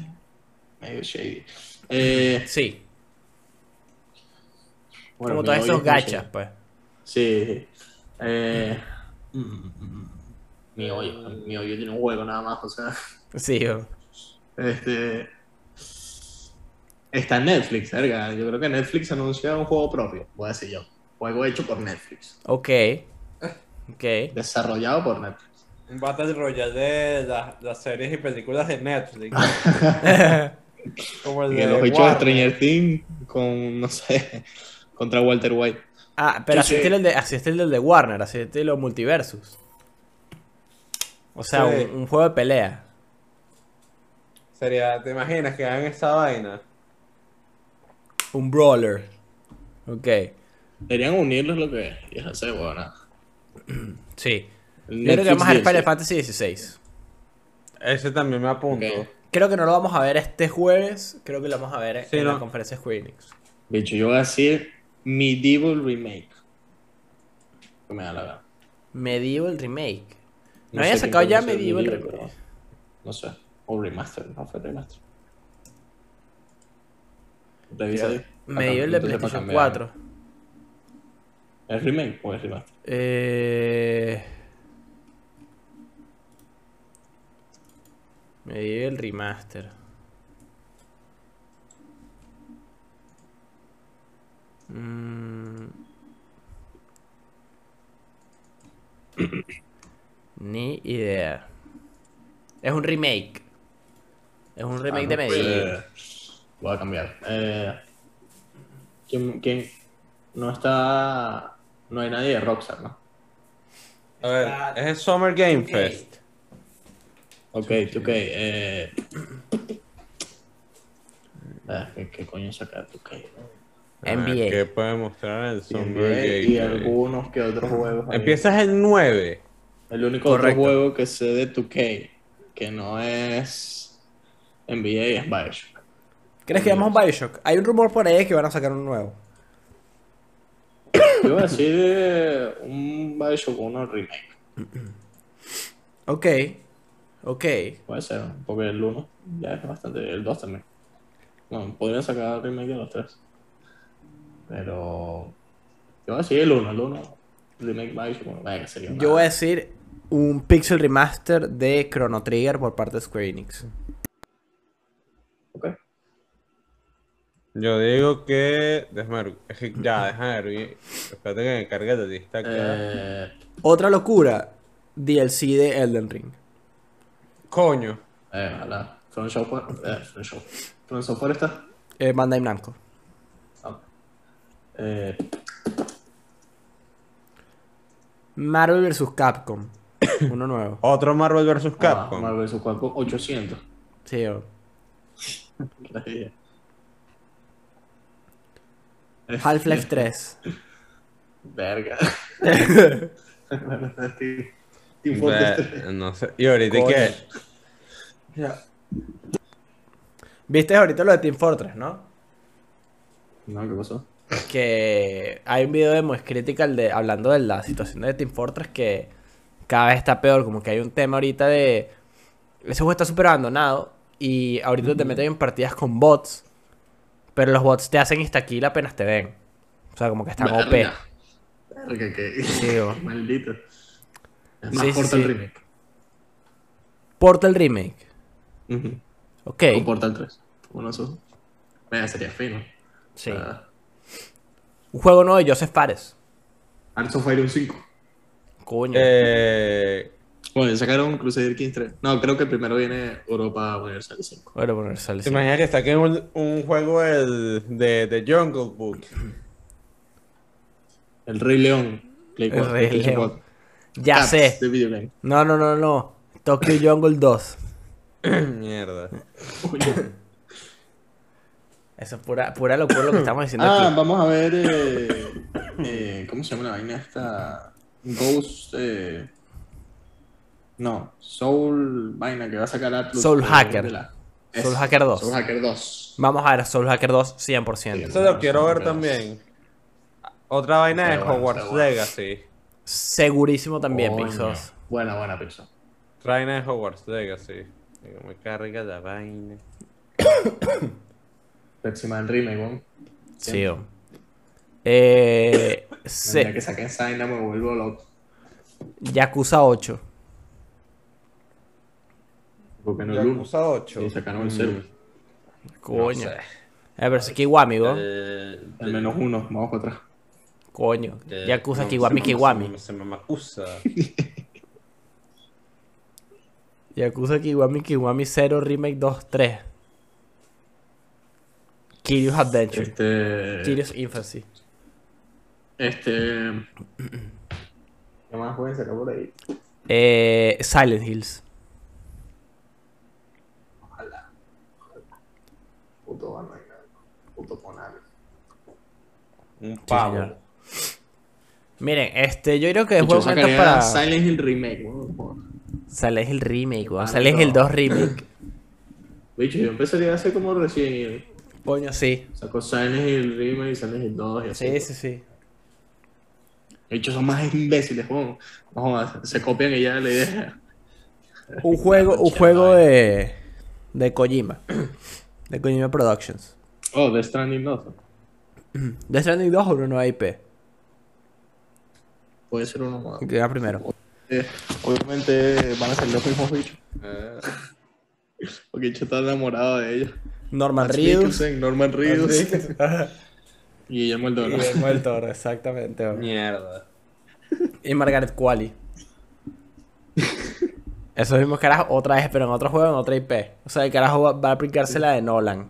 Medio shady. Eh, Sí, bueno, como todos esos gachas, pues. Sí. Eh, mm, mm, mm, mi hoyo. Mi hoyo tiene un juego nada más, o sea. Sí, o- Este. Está en Netflix, verga. Yo creo que Netflix anuncia un juego propio, voy a decir yo. Juego hecho por Netflix. ok. Ok. Desarrollado por Netflix. Un Battle Royale de las, las series y películas de Netflix. Como el de que los bichos de. Stranger Things con, no sé, contra Walter White. Ah, pero así Sí, el de, así estilo el de Warner, así estilo Multiversus. O sea, Sí. un, un juego de pelea. Sería, ¿te imaginas que hagan esa vaina? Un brawler. Ok. Deberían unirlos lo que es. Y es hacer, nada. Sí. Yo creo que vamos a ver. Final Fantasy XVI. Ese también me apunto. Creo que no lo vamos a ver este jueves. Creo que lo vamos a ver Sí, en la conferencia Square Enix. Bicho, yo voy a decir Medieval Remake. Que me da la gana. Medieval Remake. ¿No, No había sacado ya Medieval Remake? pero- No sé. O Remaster, no fue Remaster. Revisa. Medieval de PlayStation cambiar. 4. ¿Es remake o es remaster? Eh... Medieval Remaster. Mm. Ni idea. Es un remake. Es un remake Ah, de no, Medieval. eh, voy a cambiar. Eh, ¿quién, quién? No está. No hay nadie de Rockstar, ¿no? A ver, es el Summer Game Fest. Ok, ok. Eh... Ah, ¿qué, ¿Qué coño sacar? Ok. A ver, NBA. ¿Qué puede mostrar el Summer NBA Game y algunos que otros juegos. ahí. Empiezas el 9. El único Correcto. otro juego que sé de 2K que no es NBA es Bioshock. ¿Crees que un Bioshock? Hay un rumor por ahí que van a sacar un nuevo. Yo voy a decir un Bioshock 1 remake. Ok. Ok. Puede ser, porque el 1 ya es bastante. El 2 también. Bueno, podrían sacar remake de los tres. Pero. Yo voy a decir el 1, el 1. Remake Bioshock 1. Vaya que sería Yo voy a decir un pixel remaster de Chrono Trigger por parte de Square Enix. Ok. Yo digo que. Déjame ver. Es que ya, déjame ver. Espérate que me cargue la lista acá. Eh, Otra locura, DLC de Elden Ring. Coño. eh, ojalá. From Software. Eh, From Software. From Software está. Eh, Bandai Namco. Ah. Eh, Marvel vs. Capcom. Uno nuevo. Otro Marvel vs. ah, Capcom. Marvel vs. Capcom 800. Sí, o- Half-Life 3. Verga. Team Team Fortress 3. Ve- no sé. Y ahorita Coño. que. Viste ahorita lo de Team Fortress, ¿no? No, ¿qué pasó? Que hay un video de Moes Critical de, hablando de la situación de Team Fortress que cada vez está peor. Como que hay un tema ahorita de. Ese juego está súper abandonado. Y ahorita te meten en partidas con bots. Pero los bots te hacen insta-kill apenas te ven. O sea, como que están OP. Verga. Verga, que. Sí, Maldito. Es más Sí, Portal sí. Remake. Portal Remake. Ok. O Portal 3. Uno de esos. Vaya, sería fino. Sí. Ah, Un juego nuevo de Joseph Fares. Hearts of Iron 5. Coño. Eh, Bueno, ya sacaron Crusader Kings 3. No, creo que primero viene Europa Universal 5. Bueno, poner sale. ¿Te imaginas que saquen un, un juego el, de, de Jungle Book? El Rey León. Play El 4, Rey PlayStation León. 4. Ya Cats sé. De video game. No, no, no, no. Tokyo Jungle 2. Mierda. Eso es pura, pura locura lo que estamos diciendo Ah, aquí. vamos a ver. Eh, eh, ¿Cómo se llama la vaina esta? Ghost. Eh, no, Soul. Vaina que va a sacar Atlus. Soul Hacker. la- Soul Hacker 2. Soul Hacker 2. Vamos a ver Soul Hacker 2 100%. Eso lo quiero ver Pero- también. Otra vaina de Hogwarts bueno. Legacy. Segurísimo también. Pixos. Buena, buena pizza. Otra vaina de Hogwarts Legacy. Digo, me carga la vaina. Encima del remake, weón. Sí. oh. Eh, Se... que saquen esa vaina me vuelvo loco. Yakuza 8. Porque no el 1. Yakuza 8. Y sacaron el 0. Coño. No sé. Eh, pero es Kiwami, ¿no? Eh, Al menos uno, vamos para atrás. Coño. eh, Yakuza no, Kiwami se- Kiwami. Se, se me acusa. Yakuza Kiwami Kiwami 0 Remake 2 3. Kiryu's Adventure. Este. Kiryu's Infancy. Este. ¿Qué más pueden sacar por ahí? Eh, Silent Hills. Ojalá. Puto Batman. Puto Konami. Un pavo. señor. Miren, este, yo creo que es buen momento para Silent Hill Remake, weón. Silent Hill Remake, weón. Silent. Hill 2 Remake. Bicho, yo empezaría a hacer como Evil. Coño, sí. Sacó Silent Hill Remake, Silent Hill 2 y así. Sí, sí, sí. Bicho, son más imbéciles. No se copian y ya la idea. Un juego, un juego de, de Kojima. De Kojima Productions. Oh, The Stranding 2. Death Stranding 2 o una nueva IP. Puede ser uno más. Que primero. Eh, obviamente van a ser los mismos bichos. Eh, Porque yo estaba enamorado de ellos. Norman Reedus. Norman Reedus y Guillermo el Toro. Guillermo del Toro, exactamente. mierda. Y Margaret Qualley. Esos mismos carajos otra vez, pero en otro juego, en otra IP. O sea, el carajo va, va a aplicarse la de Nolan.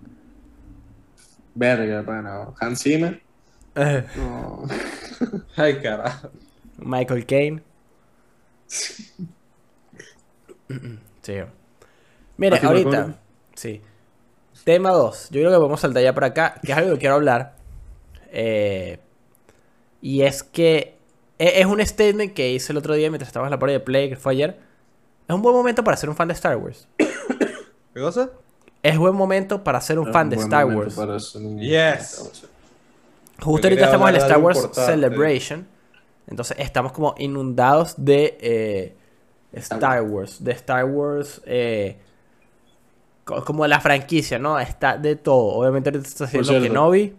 Verga, pana. Hans Zimmer. Eh, No. Ay, carajo. Michael Caine. Sí. Mire, Matthew ahorita. Sí. Tema 2. Yo creo que a saltar ya por acá, que es algo que quiero hablar. Eh, y es que e- es un statement que hice el otro día mientras estábamos en la party de Play, que fue ayer. Es un buen momento para ser un fan de Star Wars. ¿Qué cosa? Es buen momento para ser un fan de Buen Star Wars. para un- Yes. Justo ahorita estamos en el Star Wars importante. Celebration. Entonces estamos como inundados de eh, Star Wars. De Star Wars. eh, co- como la franquicia, ¿no? Está de todo. Obviamente ahorita está haciendo cierto. Kenobi.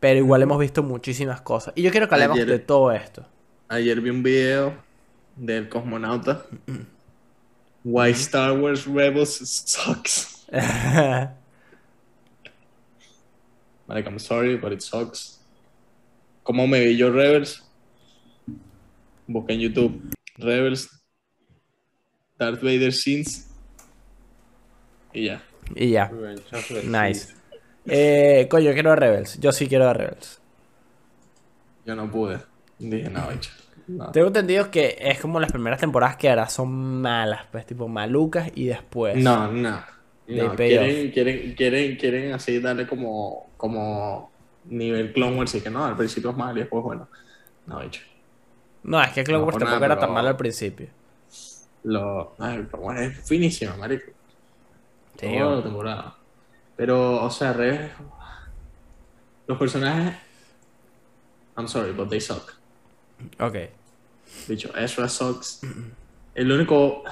Pero igual hemos visto muchísimas cosas. Y yo quiero que hablemos Ayer- de todo esto. Ayer vi un video del cosmonauta. Why Star Wars Rebels sucks. Like, I'm sorry, but it sucks. ¿Cómo me vi yo Rebels? Busqué en YouTube Rebels, Darth Vader scenes y ya. y ya. Nice. Eh, coño, quiero a Rebels. Yo sí quiero a Rebels. Yo no pude. Dije, no, bicho. no. Tengo entendido que es como las primeras temporadas que ahora son malas, pues tipo malucas y después. No, no. No, quieren, quieren, quieren, quieren así darle como, como nivel Clone Wars y que no, al principio es mal y después bueno. No, bicho. No, es que Clone No, Wars tampoco nada, era tan malo al principio. Lo, ay, Wars es finísima, marico. Sí, Toda la temporada. Pero, o sea, Rebels... Los personajes... I'm sorry, but they suck. Ok. Dicho, Ezra sucks. El único.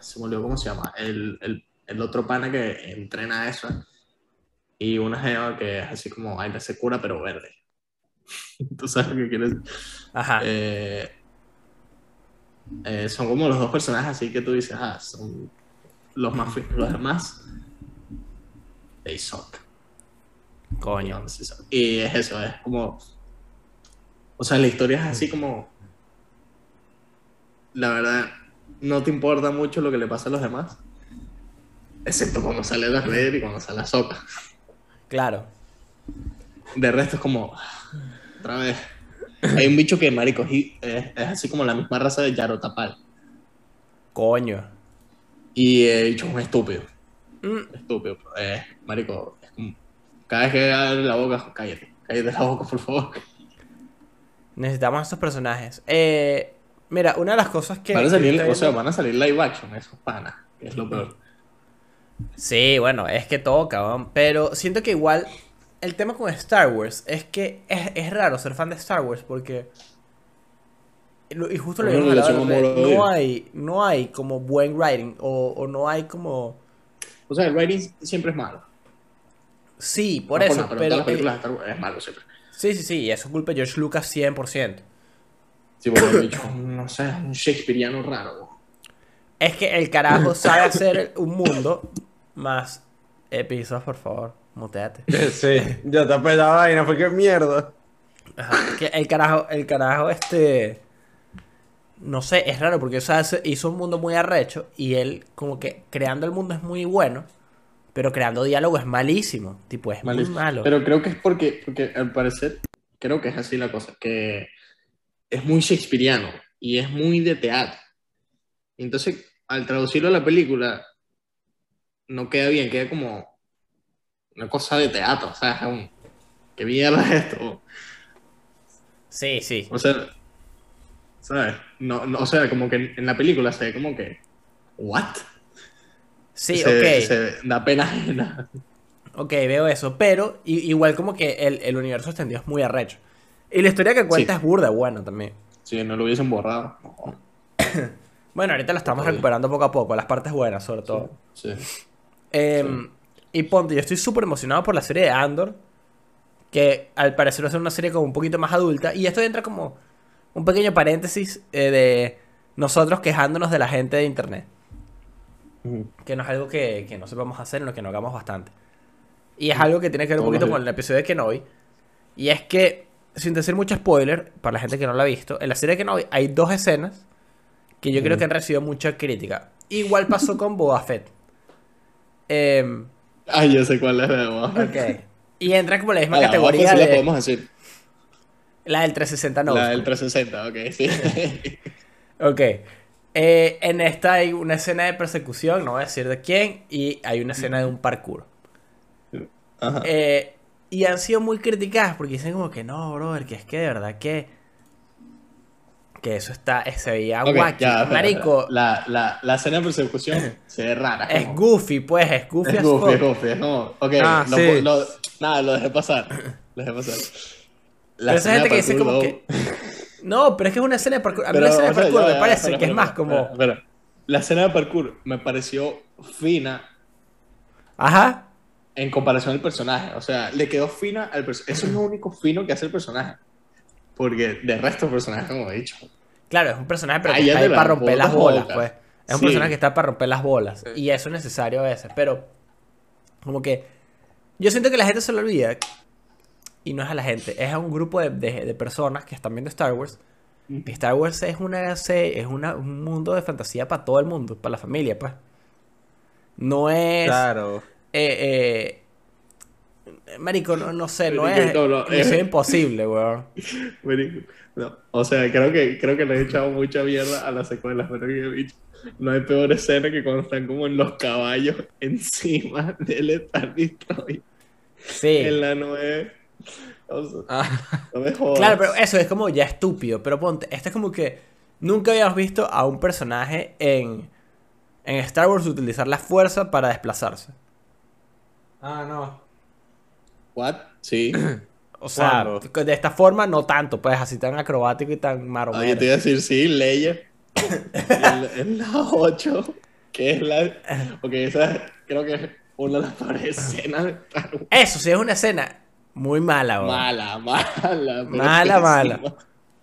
Se me olvidó cómo se llama. El, el, el otro pana que entrena a Ezra. Y una jeva que es así como aire se cura, pero verde. ¿Tú sabes lo que quieres? Ajá. Eh, Eh, son como los dos personajes así que tú dices, ah, son los más los demás. They suck. Coño. Y es eso, es como. O sea, la historia es así como. La verdad, no te importa mucho lo que le pasa a los demás. Excepto cuando sale la red y cuando sale la soca. Claro. De resto es como. Otra vez. Hay un bicho que, marico, es, es- es así como la misma raza de Yarotapal. Coño. Y el bicho es un estúpido. Mm, Estúpido. Eh, marico, cada vez que abre la boca, cállate. Cállate la boca, por favor. necesitamos estos personajes. Eh, mira, una de las cosas que. Van a salir, o sea, van a salir live action esos panas, que es lo peor. Sí, bueno, es que toca, pero siento que igual el tema con Star Wars es que es, es raro ser fan de Star Wars porque y justo lo amor-odio. no hay no hay como buen writing o, o no hay como O sea, el writing siempre es malo. sí, por No eso, nada, pero, pero en todas las películas es malo siempre. sí, sí, sí, y eso es culpa de George Lucas 100%. Sí, porque el bicho, no sé, es un shakespeariano raro. Es que el carajo sabe hacer un mundo más episodios, por favor, muteate. Sí, yo tapé la vaina, fue que mierda. Ajá, que el carajo, el carajo, este. No sé, es raro porque o sea, hizo un mundo muy arrecho y él, como que creando el mundo es muy bueno, pero creando diálogo es malísimo. Tipo, es Malísimo. muy malo. Pero creo que es porque, porque al parecer, creo que es así la cosa, que es muy shakespeariano y es muy de teatro. Entonces, al traducirlo a la película, no queda bien, queda como una cosa de teatro, o sea, es un... ¿Qué mierda es esto? Sí, sí. O sea, ¿sabes? No, no, o sea, como que en, la película se ve como que, ¿what? Sí, se, ok. se da pena ajena. Ok, veo eso. Pero igual como que el, el universo extendido es muy arrecho. Y la historia que cuenta Sí. es burda, bueno también. Si no lo hubiesen borrado. no. Bueno, ahorita lo estamos recuperando poco a poco, las partes buenas sobre todo. Sí. Em, Y ponte, yo estoy súper emocionado por la serie de Andor. Que al parecer va a ser una serie como un poquito más adulta. Y esto entra como un pequeño paréntesis eh, de nosotros quejándonos de la gente de internet. Que no es algo que, que no sepamos hacer, sino que no hagamos bastante. Y es algo que tiene que ver un poquito con el episodio de Kenobi. Y es que, sin decir mucho spoiler, para la gente que no lo ha visto, en la serie de Kenobi hay dos escenas que yo creo que han recibido mucha crítica. Igual pasó con Boba Fett. Em, Ah, yo sé cuál es la de abajo. ok. Y entra como la misma la categoría sí de la podemos decir. La del 360 no. la del 360, ok, sí. Ok. Eh, en esta hay una escena de persecución, no voy a decir de quién, y hay una escena de un parkour. Ajá. Eh, y han sido muy criticadas porque dicen como que no, brother, que es que de verdad que que eso está, eh, se veía Ok, wacky. ya, espera, Marico. La, la, la escena de persecución se ve rara. es como- goofy, pues, es goofy Es goofy, es goofy, es como, ok, Ah, lo, sí. lo- nada, lo dejé pasar, lo dejé pasar. La Pero esa gente que dice como que no, pero es que es una escena de parkour. A mí Pero, la escena de o sea, parkour ya, me parece espera, que es más como espera. La escena de parkour me pareció fina ajá. en comparación al personaje. O sea, le quedó fina al personaje. Eso es lo único fino que hace el personaje. Porque de resto el personaje, como he dicho. Claro, es un personaje pero que está ahí para romper las bolas, boca. pues. Es un Sí. personaje que está para romper las bolas. Y eso es necesario a veces. Pero, como que. Yo siento que la gente se lo olvida. Y no es a la gente, es a un grupo de, de- de personas que están viendo Star Wars. Star Wars es una es una- un mundo de fantasía para todo el mundo, para la familia, pues. No es. Claro. eh, eh, marico, no, no sé, no Marico, es. no, eh. imposible, weón. Marico, No, o sea, creo que, creo que le he echado mucha mierda a las secuelas, pero que he dicho, no hay peor escena que cuando están como en los caballos encima del Star Destroyer Sí. en la 9. Ah, no me jodas. Claro, pero eso es como ya estúpido. Pero ponte, esto es como que nunca habíamos visto a un personaje en, en Star Wars utilizar la fuerza para desplazarse. ah, no. ¿What? Sí. O sea, ¿Cuándo? de esta forma no tanto, pues así tan acrobático y tan Ah, maromero. yo te iba a decir, sí, Leia. en, la 8, que es la. Porque esa creo que es una de las peores escenas de Star Wars. Eso sí es una escena muy mala, weón. Mala, mala. Mala, mala.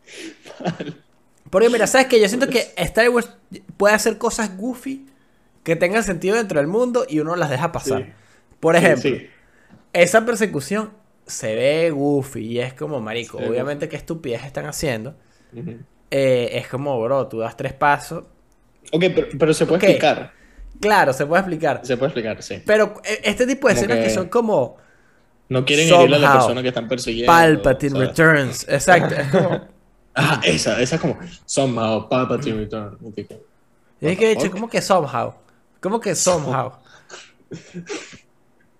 pésima. Porque mira, ¿sabes qué? Yo siento que Star Wars puede hacer cosas goofy que tengan sentido dentro del mundo y uno las deja pasar. Sí. Por ejemplo, sí. esa persecución se ve goofy y es como, marico, obviamente qué estupidez están haciendo. Eh, es como, bro, tú das tres pasos. Ok, pero, pero se puede explicar. Claro, se puede explicar. Se puede explicar, sí. Pero eh, este tipo de Como escenas que... que- son como No quieren herir a la Somehow. persona que están persiguiendo. Palpatine ¿sabes? Returns. Exacto. Es como... Ajá, esa, esa es como somehow Palpatine return. Y tipo, Y es que he dicho, como que somehow. Como que somehow.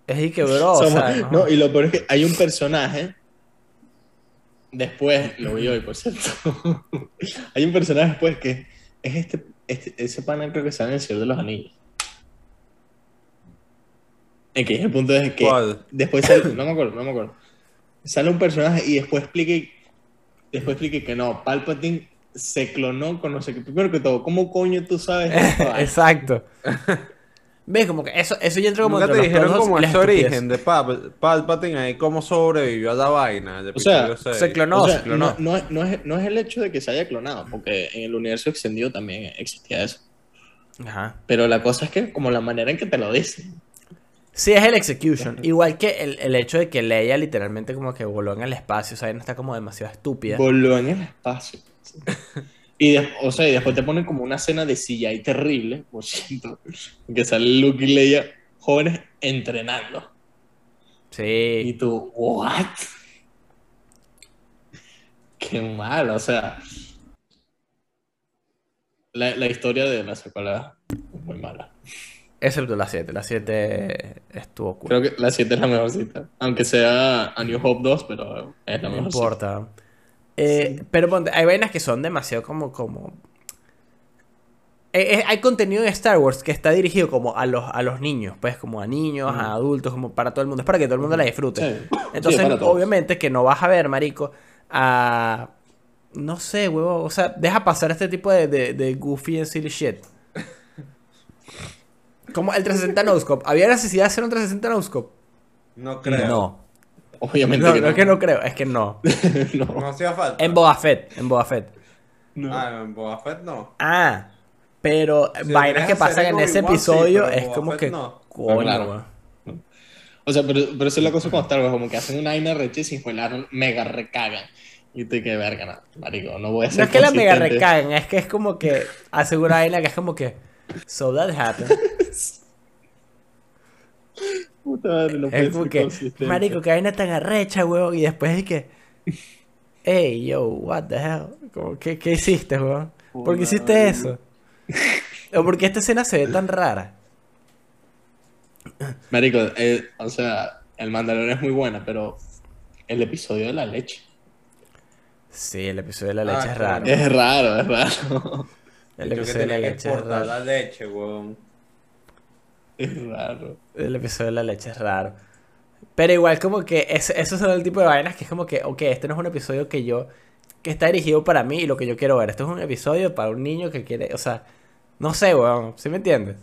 Es y que, bro, o somehow. sea, no. No, y lo peor es que hay un personaje. Después, lo vi hoy, por cierto. hay un personaje después que es este, este ese panel creo que sale en el Señor de los Anillos. Que es el punto de que ¿Cuál? después sale, no me acuerdo, no me acuerdo. Sale un personaje y después explique, después explique que no, Palpatine se clonó con no sé qué. Primero que todo, ¿cómo coño tú sabes esto? Exacto. ¿Ves? Como que eso, eso ya entra como Nunca te los dijeron como origen de Pal- Palpatine ahí, cómo sobrevivió a la vaina. O sea, se clonó. O sea, se clonó. no, no es- no es, no es el hecho de que se haya clonado, porque en el universo extendido también existía eso. Ajá. Pero la cosa es que como la manera en que te lo dicen. Sí, es el execution. Igual que el, el hecho de que Leia literalmente como que voló en el espacio. O sea, no está como demasiado estúpida. Voló en el espacio. Y, de- o sea, y después te ponen como una escena de CGI terrible, por cierto, que sale Luke y Leia jóvenes entrenando. Y Sí. tú, ¿what? Qué mal, o sea. La, la historia de la secuela es muy mala. Excepto la 7. La 7 estuvo cool. Creo que la 7 es la mejor cita. Aunque sea A New Hope 2, pero es la No mejor importa. Eh, Pero ponte, hay vainas que son demasiado como... como... Eh, eh, hay contenido de Star Wars que está dirigido como a los, a los niños, pues como a niños, a adultos, como para todo el mundo. Es para que todo el mundo la disfrute. Sí. Entonces, Sí, obviamente que no vas a ver, marico, a... No sé, huevo. O sea, deja pasar este tipo de, de, de goofy and silly shit. Como el 360 no-scope. ¿Había necesidad de hacer un 360 no-scope? No creo. No. Obviamente No, que no no. es que no creo, es que no. no. No hacía falta. En Boba Fett, en Boba Fett. No. Ah, en Boba Fett no. Ah, pero Si vainas que pasan en ese episodio es Boba como Fett que. no. Coño, claro. O sea, pero, pero esa es la cosa con Star Wars, como que hacen una vaina rechísima y la mega recagan. Y tú que verga, no, marico, no voy a ser No es que la mega recagan, es que es como que hace una vaina que es como que. So that happened. Puta madre, no Es como que, marico, que vaina tan arrecha, weón. Y después es que. Hey, yo, what the hell? Como, ¿qué, ¿Qué hiciste, weón? ¿Por qué hiciste Madre. eso? ¿O por qué esta escena se ve tan rara? Marico, eh, o sea, el Mandalorian es muy buena, pero el episodio de la leche. Sí, el episodio de la leche Ah, es raro. Es raro, es raro. El Yo que episodio de la que leche es raro. la leche, weón. Es raro. El episodio de la leche es raro. Pero igual como que es- esos son el tipo de vainas que es como que, ok, este no es un episodio que yo, que está dirigido para mí y lo que yo quiero ver. Esto es un episodio para un niño que quiere, o sea, no sé, weón, ¿sí me entiendes?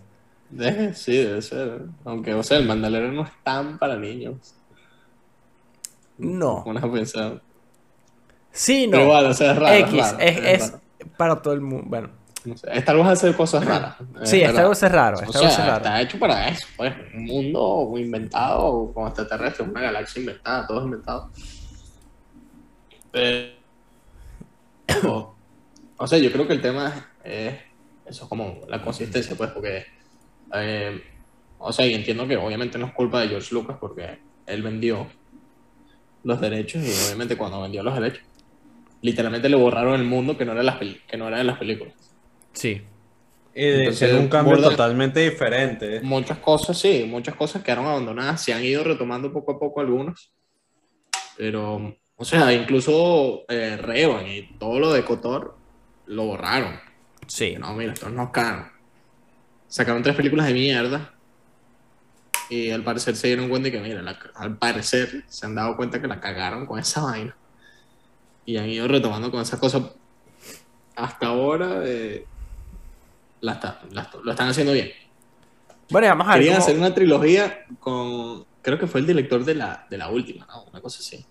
Sí, debe ser. Aunque, o sea, el Mandalorian no es tan para niños. No. ¿Cómo has pensado? Sí, no. Pero igual, o sea, es raro. X, es, raro, es, es raro. para todo el mundo. Bueno, No sé, Star Wars hace cosas raras. sí, es Star Wars es raro. O Star Wars es sea, raro. está hecho para eso, pues. Un mundo inventado con extraterrestres, una galaxia inventada, todo es inventado. Pero, o sea, yo creo que el tema es eso es como la consistencia, pues, porque, eh, o sea, y entiendo que obviamente no es culpa de George Lucas porque él vendió los derechos y obviamente cuando vendió los derechos, literalmente le borraron el mundo que no era, las que no era de las películas. Sí. Y de Entonces, ser un cambio borda- totalmente diferente. Muchas cosas, sí, muchas cosas quedaron abandonadas, se han ido retomando poco a poco algunos, pero, o sea, incluso eh, Revan y todo lo de Kotor lo borraron. Sí. No, mira, esto no es canon. Sacaron tres películas de mierda y al parecer se dieron cuenta de que, mira, la- al parecer se han dado cuenta que la cagaron con esa vaina y han ido retomando con esas cosas. Hasta ahora eh, la está- la- lo están haciendo bien. Bueno, vamos a ver Querían cómo- hacer una trilogía con. Creo que fue el director de la, de la última, ¿no? Una cosa así.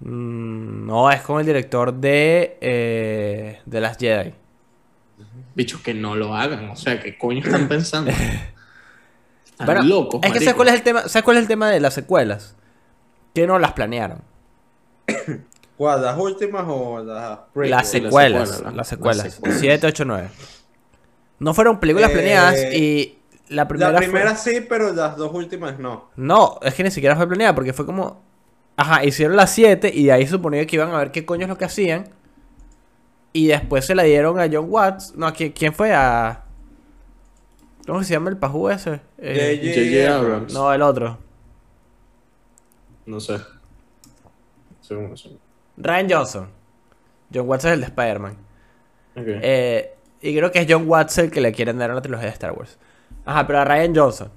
Mm, no, es con el director de, eh, de las Jedi. Bichos que no lo hagan. O sea, ¿qué coño están pensando? Están Bueno, locos. es que ¿sabes cuál es el tema? ¿Sabes cuál es el tema de las secuelas? Que no las planearon. ¿Cuál? ¿Las últimas o las prequels? Las secuelas. secuela, Las las secuelas. secuelas. 7, 8, 9. No fueron películas Eh, planeadas y la primera. La fue- primera sí, pero las dos últimas no. No, es que ni siquiera fue planeada porque fue como. Ajá, hicieron las 7 y de ahí suponía que iban a ver qué coño es lo que hacían. Y después se la dieron a John Watts. No, ¿a quién, quién fue? A. ¿Cómo se llama el pajú ese? Eh, J.J. J.J. Abrams. no, el otro. No sé. Según eso. Ryan Johnson. John Watts es el de Spider-Man. Eh, y creo que es John Watts el que le quieren dar a la trilogía de Star Wars. Ajá, pero a Ryan Johnson.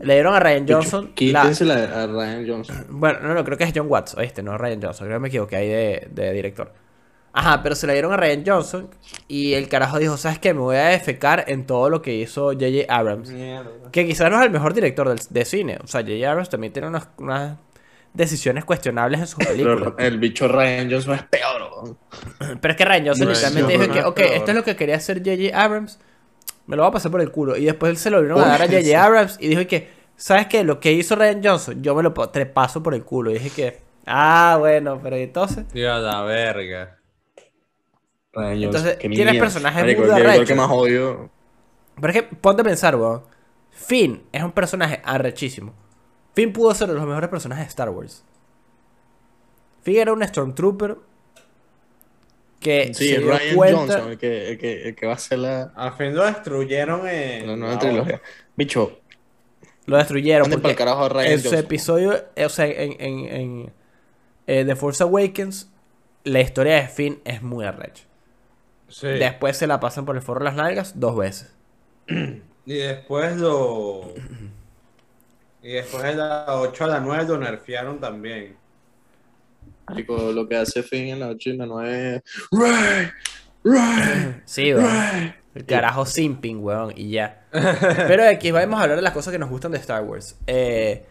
Le dieron a Ryan Johnson. la- Quítensela a Ryan Johnson. Bueno, no, no, creo que es John Watts, ¿oíste? No Ryan Johnson, creo que me equivoqué ahí de, de director. Ajá, pero se la dieron a Ryan Johnson y el carajo dijo, ¿sabes qué? Me voy a defecar en todo lo que hizo J.J. Abrams. Mierda. Que quizás no es el mejor director del- de cine. O sea, J.J. Abrams también tiene unas, unas decisiones cuestionables en sus películas. Pero el bicho Ryan Johnson es peor. weón. Pero es que Ryan Johnson No, literalmente dijo que, ok, peor. esto es lo que quería hacer J.J. Abrams, me lo va a pasar por el culo. Y después él se lo vieron a dar a J.J. Abrams y dijo que, ¿sabes qué? Lo que hizo Ryan Johnson, yo me lo pa- te paso por el culo. Y dije que, ah, bueno, pero entonces... Dios, la verga. Ryan Johnson. Entonces, tienes personajes director arrechos. que más odio. Pero es que, ponte a pensar, weón. Finn es un personaje arrechísimo. Finn pudo ser de los mejores personajes de Star Wars. Finn era un Stormtrooper que Sí, se dio Ryan cuenta... Johnson, el que, el, que, el que va a hacer la, Al fin lo destruyeron en. la nueva la trilogía. Bicho, Lo destruyeron porque carajo a Ryan en su Johnson. episodio, eh, o sea, en, en, en eh, The Force Awakens, la historia de Finn es muy arrecha. Sí. Después se la pasan por el forro de las nalgas dos veces. Y después lo. Y después de la 8 a la 9 lo nerfearon también. Marico, lo que hace Finn en la 8 y la 9 es. Ray, Ray, Sí, weón. Ray. El carajo simping, weón, y ya. Pero aquí vamos a hablar de las cosas que nos gustan de Star Wars. Eh,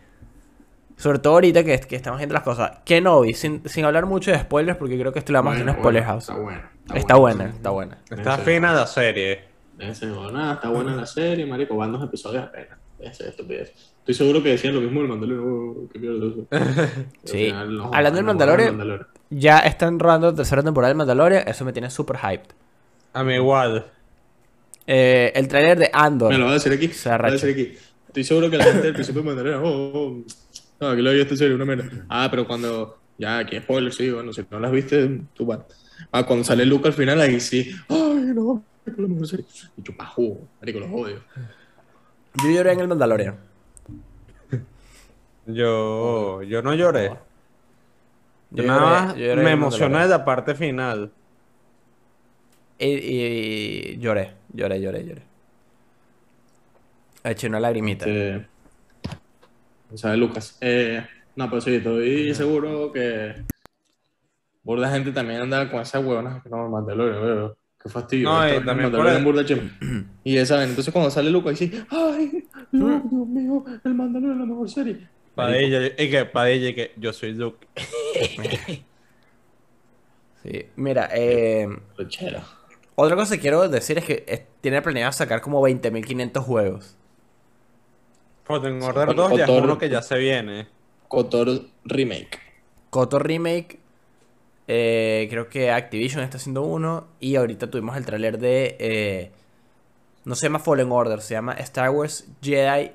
sobre todo ahorita que, que estamos viendo las cosas. Kenobi, sin, sin hablar mucho de spoilers, porque creo que esto le vamos a hacer un spoiler house. Está buena. Está buena, está buena. Está fina la serie. Ese, no, nada, está buena la serie, marico. Van dos episodios apenas. Ese es estupidez. Estoy seguro que decían lo mismo del Mandalorian. Oh, qué mierda eso. Sí. Al final, no, Hablando del no, Mandalorian, Ya están rodando la tercera temporada de Mandalorian, eso me tiene súper hyped. A mí igual. Eh, el tráiler de Andor. Me lo voy a decir aquí. Se Lo voy a decir aquí. Estoy seguro que la gente del principio de Mandalorian. Oh, oh, oh. No, que lo vi esta serie, una mierda. Ah, pero cuando. Ya, aquí spoiler, sí, bueno, si no las viste, tú vas. Ah, cuando sale Luke al final, ahí sí. Ay, no, es la mejor serie. Y chupa jugo, marico, los odio. Yo lloré en el Mandalorian. Yo, yo no lloré. Yo Yo nada lloré- más yo lloré en me emocioné de la parte final. Y, y- y lloré, lloré, lloré, lloré. Eché una lagrimita. Este, ¿Sabe Lucas? Eh, no, pero sí, estoy seguro que. Burda gente también anda con esas huevonas. No, el Mandalorian, weón. Qué fastidio. No, y también por el- burda. Y esa. Entonces cuando sale Lucas dice, ¡ay! Dios, Dios mío, el Mandalorian es la mejor serie. Padilla, y que, Padilla, que yo soy Luke. Sí. Mira, eh, otra cosa que quiero decir es que tiene planeado sacar como 20.500 juegos. Fallen Order con 2 ya es uno que ya se viene. Kotor Remake. Kotor Remake, eh, creo que Activision está haciendo uno. Y ahorita tuvimos el tráiler de... eh, no se llama Fallen Order, se llama Star Wars Jedi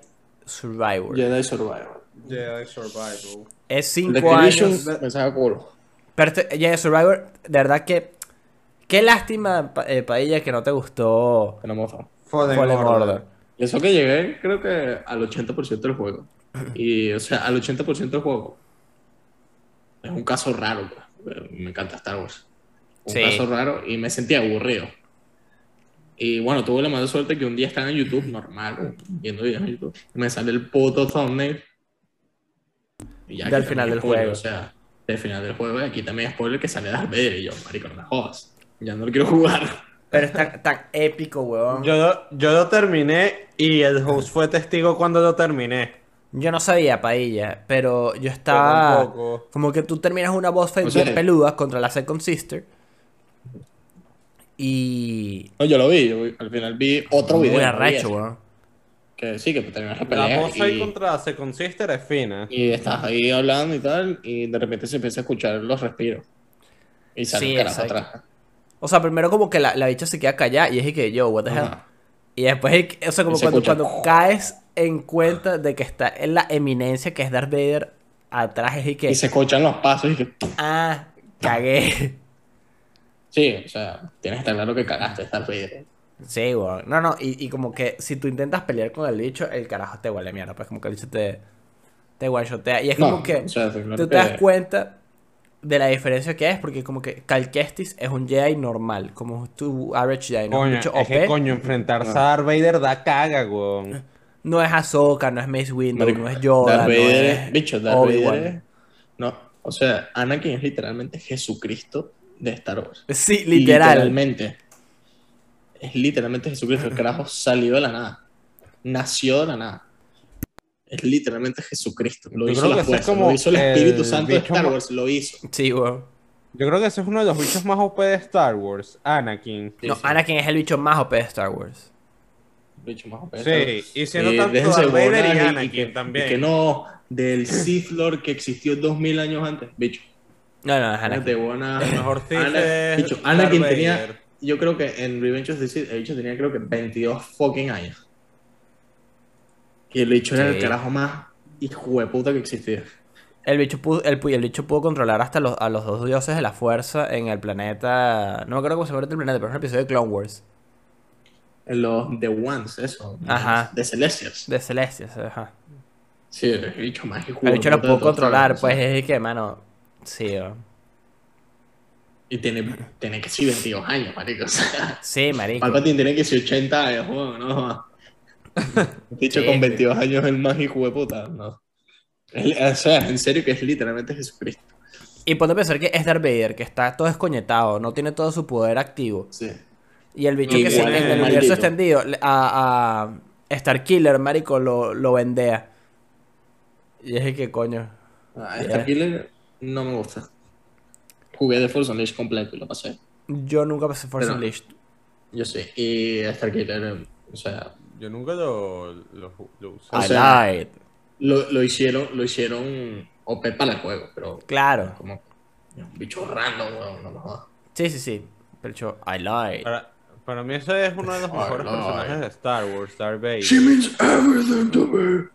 Survivor. Jedi Survivor. Jedi Survival. Es El de 5 Activision años... me saca culo. Pero este- Jedi Survivor, de verdad que... Qué lástima, Pa- eh, Padilla, que no te gustó Que no me fa. Fallen, Fallen Order. Eso que llegué, creo que al 80% del juego. Y, o sea, al 80% del juego. Es un caso raro, pues. Me encanta Star Wars. Un Sí. caso raro y me sentía aburrido. Y bueno, tuve la mala suerte que un día estaba en YouTube, normal, viendo videos en YouTube, y me sale el puto thumbnail. Y ya, Del final del spoiler, juego. O sea, del final del juego, y aquí también spoiler que sale Darth Vader. Y yo, marico, no me jodas. Ya no lo quiero jugar. Pero es tan, tan épico, weón. Yo, lo- yo lo terminé y el host fue testigo cuando lo terminé. Yo no sabía, Pailla, pero yo estaba... tampoco. Como que tú terminas una boss fight O sea- bien peluda contra la Second Sister. Y... No, yo lo vi, yo al final vi otro video. Muy arrecho, weón. Que sí, que terminas la La pelea voz ahí y, contra Second Sister es fina. y estás ahí hablando y tal, y de repente se empieza a escuchar los respiros. Y sale Sí, exacto. atrás. O sea, primero como que la, la bicha se queda callada y es y que yo, what the hell. Ajá. Y después, o sea, como se cuando, escucha- cuando caes en cuenta de que está en la eminencia que es Darth Vader, atrás es y que, Y se escuchan los pasos y que... ah, cagué. Sí, o sea, tienes que estar claro que cagaste estar Vader. Sí, weón. No, no, y, y como que si tú intentas pelear con el bicho, el carajo te huele mierda. Pues como que el bicho te, te one-shotea. Y es como No, que o sea, está claro tú te das cuenta de la diferencia que es, porque como que Cal Kestis es un Jedi normal, como tu average Jedi, no es un Coño, es que coño, enfrentarse a Darth Vader da caga, weón. No es Ahsoka, no es Mace Windu, Marico, no es Yoda, Darth no Vader es es- bicho, Darth. Vader es- No, o sea, Anakin es literalmente Jesucristo de Star Wars. Sí, literal. Literalmente. Es literalmente Jesucristo. El carajo salió de la nada. Nació de la nada. Es literalmente Jesucristo. Lo Yo hizo la es fuerza. como Lo hizo el Espíritu el Santo de Star Wars. Lo hizo. Sí, weón. Yo creo que ese es uno de los bichos más OP de Star Wars, Anakin. Sí, No, sí. Anakin es el bicho más OP de Star Wars. Bicho más OP. Sí, y siendo Eh, tanto Darth Vader y Anakin y que, también. y que no, del Sith Lord que existió 2000 años antes. Bicho. No, no, es Anakin. De buena. El mejor Sith Ana- es bicho, Anakin Darth tenía. Yo creo que en Revenge of the Sith, el bicho tenía creo que 22 fucking años. Y el bicho era el carajo más hijo de puta que existía. El bicho, pudo, el, pu- el bicho pudo controlar hasta los, a los dos dioses de la fuerza en el planeta. No me acuerdo cómo se llama el planeta, pero es un episodio de Clone Wars. En los The Ones, eso. Ajá. De Celestials. De Celestias, ajá. Sí, el bicho más hijo El bicho lo pudo controlar, los pues es que, mano. Sí, weón. Y tiene, tiene que ser 22 años, marico. O sea, Sí, marico. Palpatine tiene que ser 80 años, weón, no. Sí. con 22 años es el más hijo de puta, no. Es- o sea, en serio que es literalmente Jesucristo. Y ponte a pensar que es Darth Vader, que está todo escoñetado, no tiene todo su poder activo. Sí. Y el bicho Y que se- en el maldito. universo extendido a, a Starkiller, marico, lo, lo vendea. Y es que coño. Ah, Yeah. Star Killer no me gusta. Jugué de Force Unleashed completo y lo pasé. Yo nunca pasé Force Pero- Unleashed. Yo sé. Y Star Killer, o sea, Yo nunca lo, lo, lo usé. O I sea, lied. lo, lo hicieron, lo hicieron OP para el juego, pero Claro. como un bicho random, weón, no me jodas. Sí, sí, sí. Pero yo, I lied. Para, para mí ese es uno de los mejores no, personajes de Star Wars, Darth Vader. means everything to me.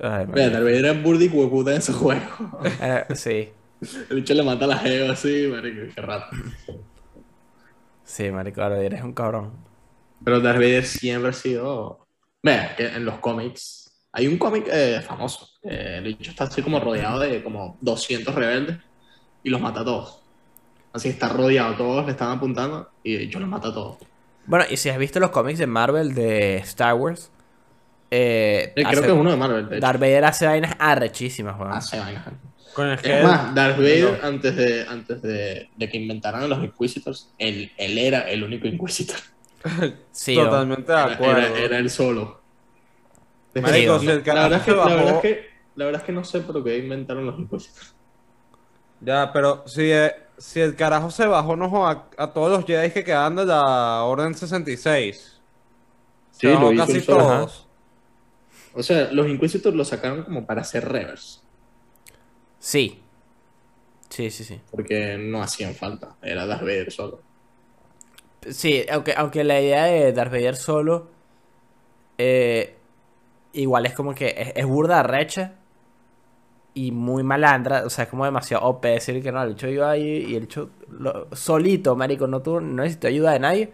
Ay, Mira. Darth Vader es burdi hueputa en ese juego. Eh, sí. El bicho le mata a la jeva así, marico, qué rato. Sí, marico, Darth Vader es un cabrón. Pero Darth Vader siempre ha sido... Vea, que en los cómics... Hay un cómic eh, famoso. que el bicho está así como rodeado de como 200 rebeldes y los mata a todos. Así está rodeado, todos le están apuntando y el bicho los mata a todos. Bueno, y si has visto los cómics de Marvel de Star Wars, eh, Eh, creo hace- que es uno de Marvel, de. Darth Vader hace vainas arrechísimas, weón. Hace vainas. Con el que Es más, Darth Vader, No. antes, de, antes de, de que inventaran los Inquisitors, él, él era el único Inquisitor. Sí, totalmente de acuerdo. era, era él solo. Marico, si el la, verdad es que, la, verdad es que, la verdad es que no sé por qué inventaron los Inquisitors. Ya, pero si, eh, si el carajo se bajó no a, todos los Jedi que quedan de la Orden 66. Sí, Se bajó lo hizo casi todos. O sea, los Inquisitors los sacaron como para hacer reverse. Sí. Sí, sí, sí. Porque no hacían falta. Era Darth Vader solo. Sí, aunque, aunque la idea de Darth Vader solo, eh, igual es como que es, es burda recha y muy malandra, o sea, es como demasiado OP decir que no, el hecho iba ahí y el hecho lo- solito, marico, no, tuvo, no necesitó ayuda de nadie.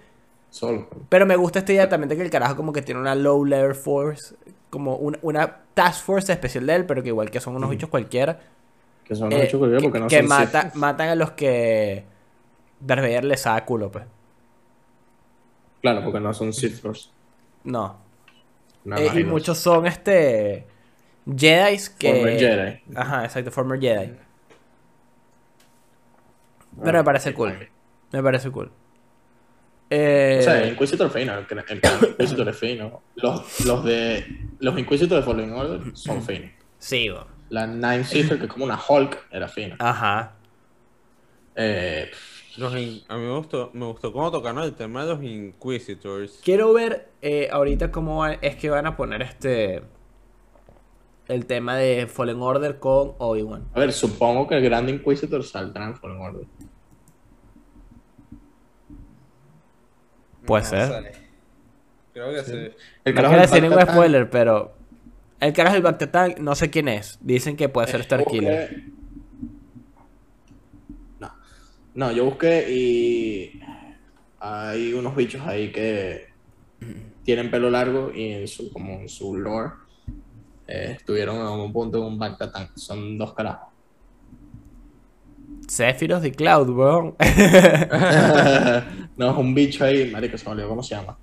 Solo. Pero me gusta esta idea también de que el carajo como que tiene una low level force, como una, una task force especial de él, pero que igual que son unos bichos cualquiera. Que son eh, los hechos cualquiera que porque no que son mata- Sith. matan a los que Darth Vader les da culo, pues. Claro, porque no son Sith Lords. No. No, Eh, y muchos son este Jedi que Former Jedi. Ajá, exacto, former Jedi. Pero me parece cool. Me parece cool. Eh, O sea, el Inquisitor es fino, el, el Inquisitor es fino. Los, los de los Inquisitor de Fallen Order son finos. sí, bo. La Nine Sister, que es como una Hulk, era fina. Ajá. Eh, Los in- a mí me gustó, me gustó cómo tocaron el tema de los Inquisitors. Quiero ver eh, ahorita cómo es que van a poner este. El tema de Fallen Order con Obi-Wan. a ver, supongo que el Grand Inquisitor saldrá en Fallen Order. Puede No ser. sé. Creo que sí. El No carajo quiero del decir ningún spoiler, pero. El carajo del Bactatán, no sé quién es. Dicen que puede ser Eh, Star yo Killer. busqué- No. No, yo busqué y hay unos bichos ahí que tienen pelo largo y en su, como en su lore eh, estuvieron en un punto en un Bactatan. Son dos carajos. Sephiroth y Cloud, weón. no, es un bicho ahí, marico, se me olvidó cómo se llama.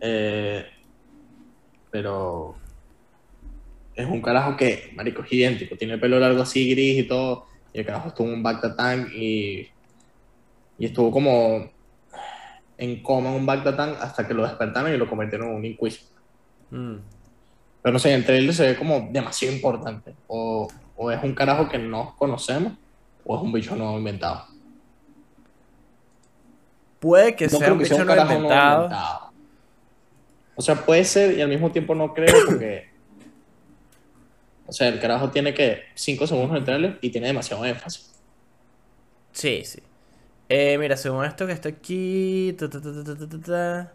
Eh, pero es un carajo que, marico, es idéntico. Tiene el pelo largo así, gris y todo. Y el carajo estuvo en un Bactatan y, y estuvo como en coma en un Bactatan hasta que lo despertaron y lo convirtieron en un Inquisitor. Mm. Pero no sé, en el trailer se ve como demasiado importante. O, o es un carajo que no conocemos, o es un bicho nuevo inventado. Puede que No sea un que sea bicho un nuevo inventado. O sea, puede ser y al mismo tiempo no creo porque. O sea, el carajo tiene que 5 segundos en trailer y tiene demasiado énfasis. Sí, sí. Eh, mira, según esto que está aquí. ta, ta, ta, ta, ta, ta, ta.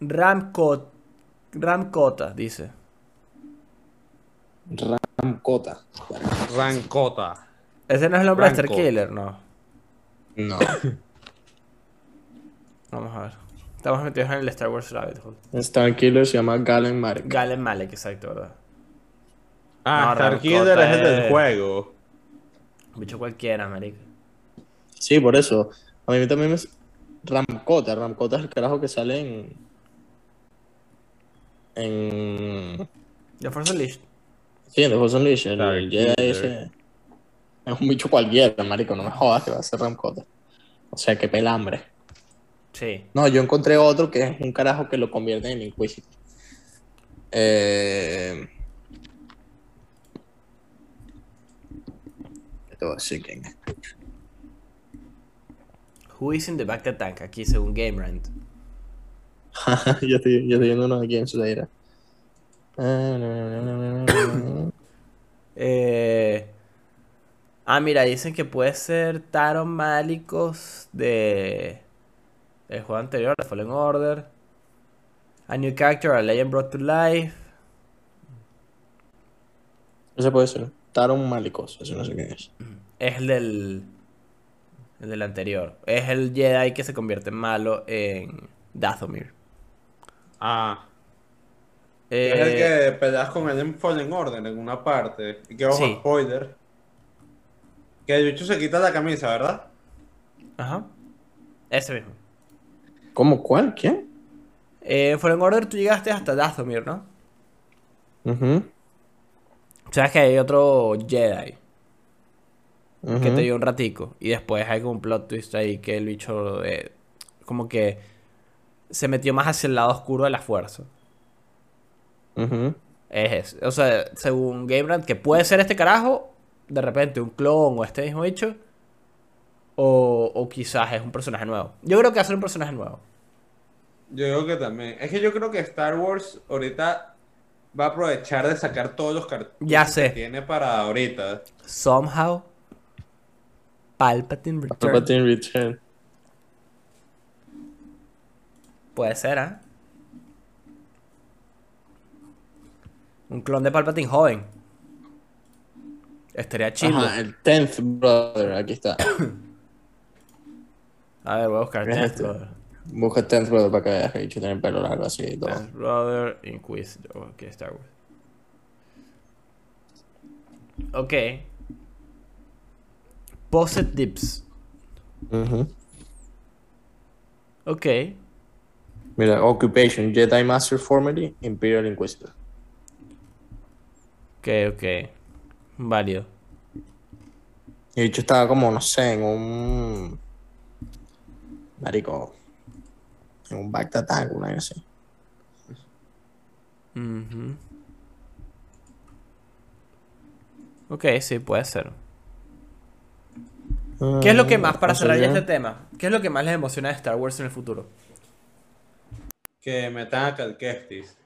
Ramcot. Ramcota, dice. Ramcota. Rancota. Ese no es el nombre de Star Ranco. Killer, no. No. Vamos a ver. Estamos metidos en el Star Wars Rabbit Hole. Star Killer se llama Galen Marek. Galen Malek, exacto, ¿verdad? Ah, No, Star Killer es el del juego. Un bicho cualquiera, marico. Sí, por eso. A mí también me. Ramcota. Ramcota es el carajo que sale en. En. The Force Unleashed. Sí, en The Force Unleashed, el, el Jedi ese. Es un bicho cualquiera, marico. No me jodas que va a ser Ramcota. O sea, que pelambre. Sí. No, yo encontré otro que es un carajo que lo convierte en Inquisitor. Eh... Te voy a decir quién es. Who is in the back of the tank? Aquí, según Game Rant. yo, estoy, yo estoy viendo uno aquí en su era. Eh... Ah, mira, dicen que puede ser Taron Malicos de... El juego anterior, de Fallen Order. A new character, a legend brought to life. Ese puede ser. Taron Malicos, ese no sé quién es. Es el del... El del anterior. Es el Jedi que se convierte en malo en Dathomir. Ah. Eh, es el que peleas con él en Fallen Order en una parte. Y que ojo, Sí. spoiler. Que el bicho se quita la camisa, ¿verdad? Ajá. Ese mismo. ¿Cómo? ¿Cuál? ¿Quién? Eh, en Fallen Order tú llegaste hasta Dathomir, ¿no? Ujú, Sabes que hay otro Jedi que te dio un ratico. Y después hay como un plot twist ahí que el bicho eh, como que se metió más hacia el lado oscuro de la fuerza. Es. O sea, según Game Rant, que puede ser este carajo, de repente un clon o este mismo bicho. O, o quizás es un personaje nuevo. Yo creo que va a ser un personaje nuevo. Yo digo que también. Es que yo creo que Star Wars ahorita va a aprovechar de sacar todos los cartuchos Ya sé. que tiene para ahorita. Somehow. Palpatine Return. Palpatine Return. Puede ser, ¿ah? Un clon de Palpatine joven. Estaría chido. Ajá, el Tenth Brother, aquí está. A ver, voy a buscar ¿Qué es Tenth este? Brother. Busca Tenth Brother para que veas que el tiene el pelo largo así y todo. Tenth Brother Inquisitor. Ok, Star Wars. Ok. Posset Dips. Ujú. Ok. Mira, Occupation, Jedi Master Formerly, Imperial Inquisitor. Ok, ok. Válido. Y el bicho estaba como, no sé, en un. marico, en un back to attack, una cosa así. Ok, sí, puede ser. ¿Qué es lo que más, para Mm, No sé cerrar ya este tema, qué es lo que más les emociona de Star Wars en el futuro? Que metan a Cal Kestis.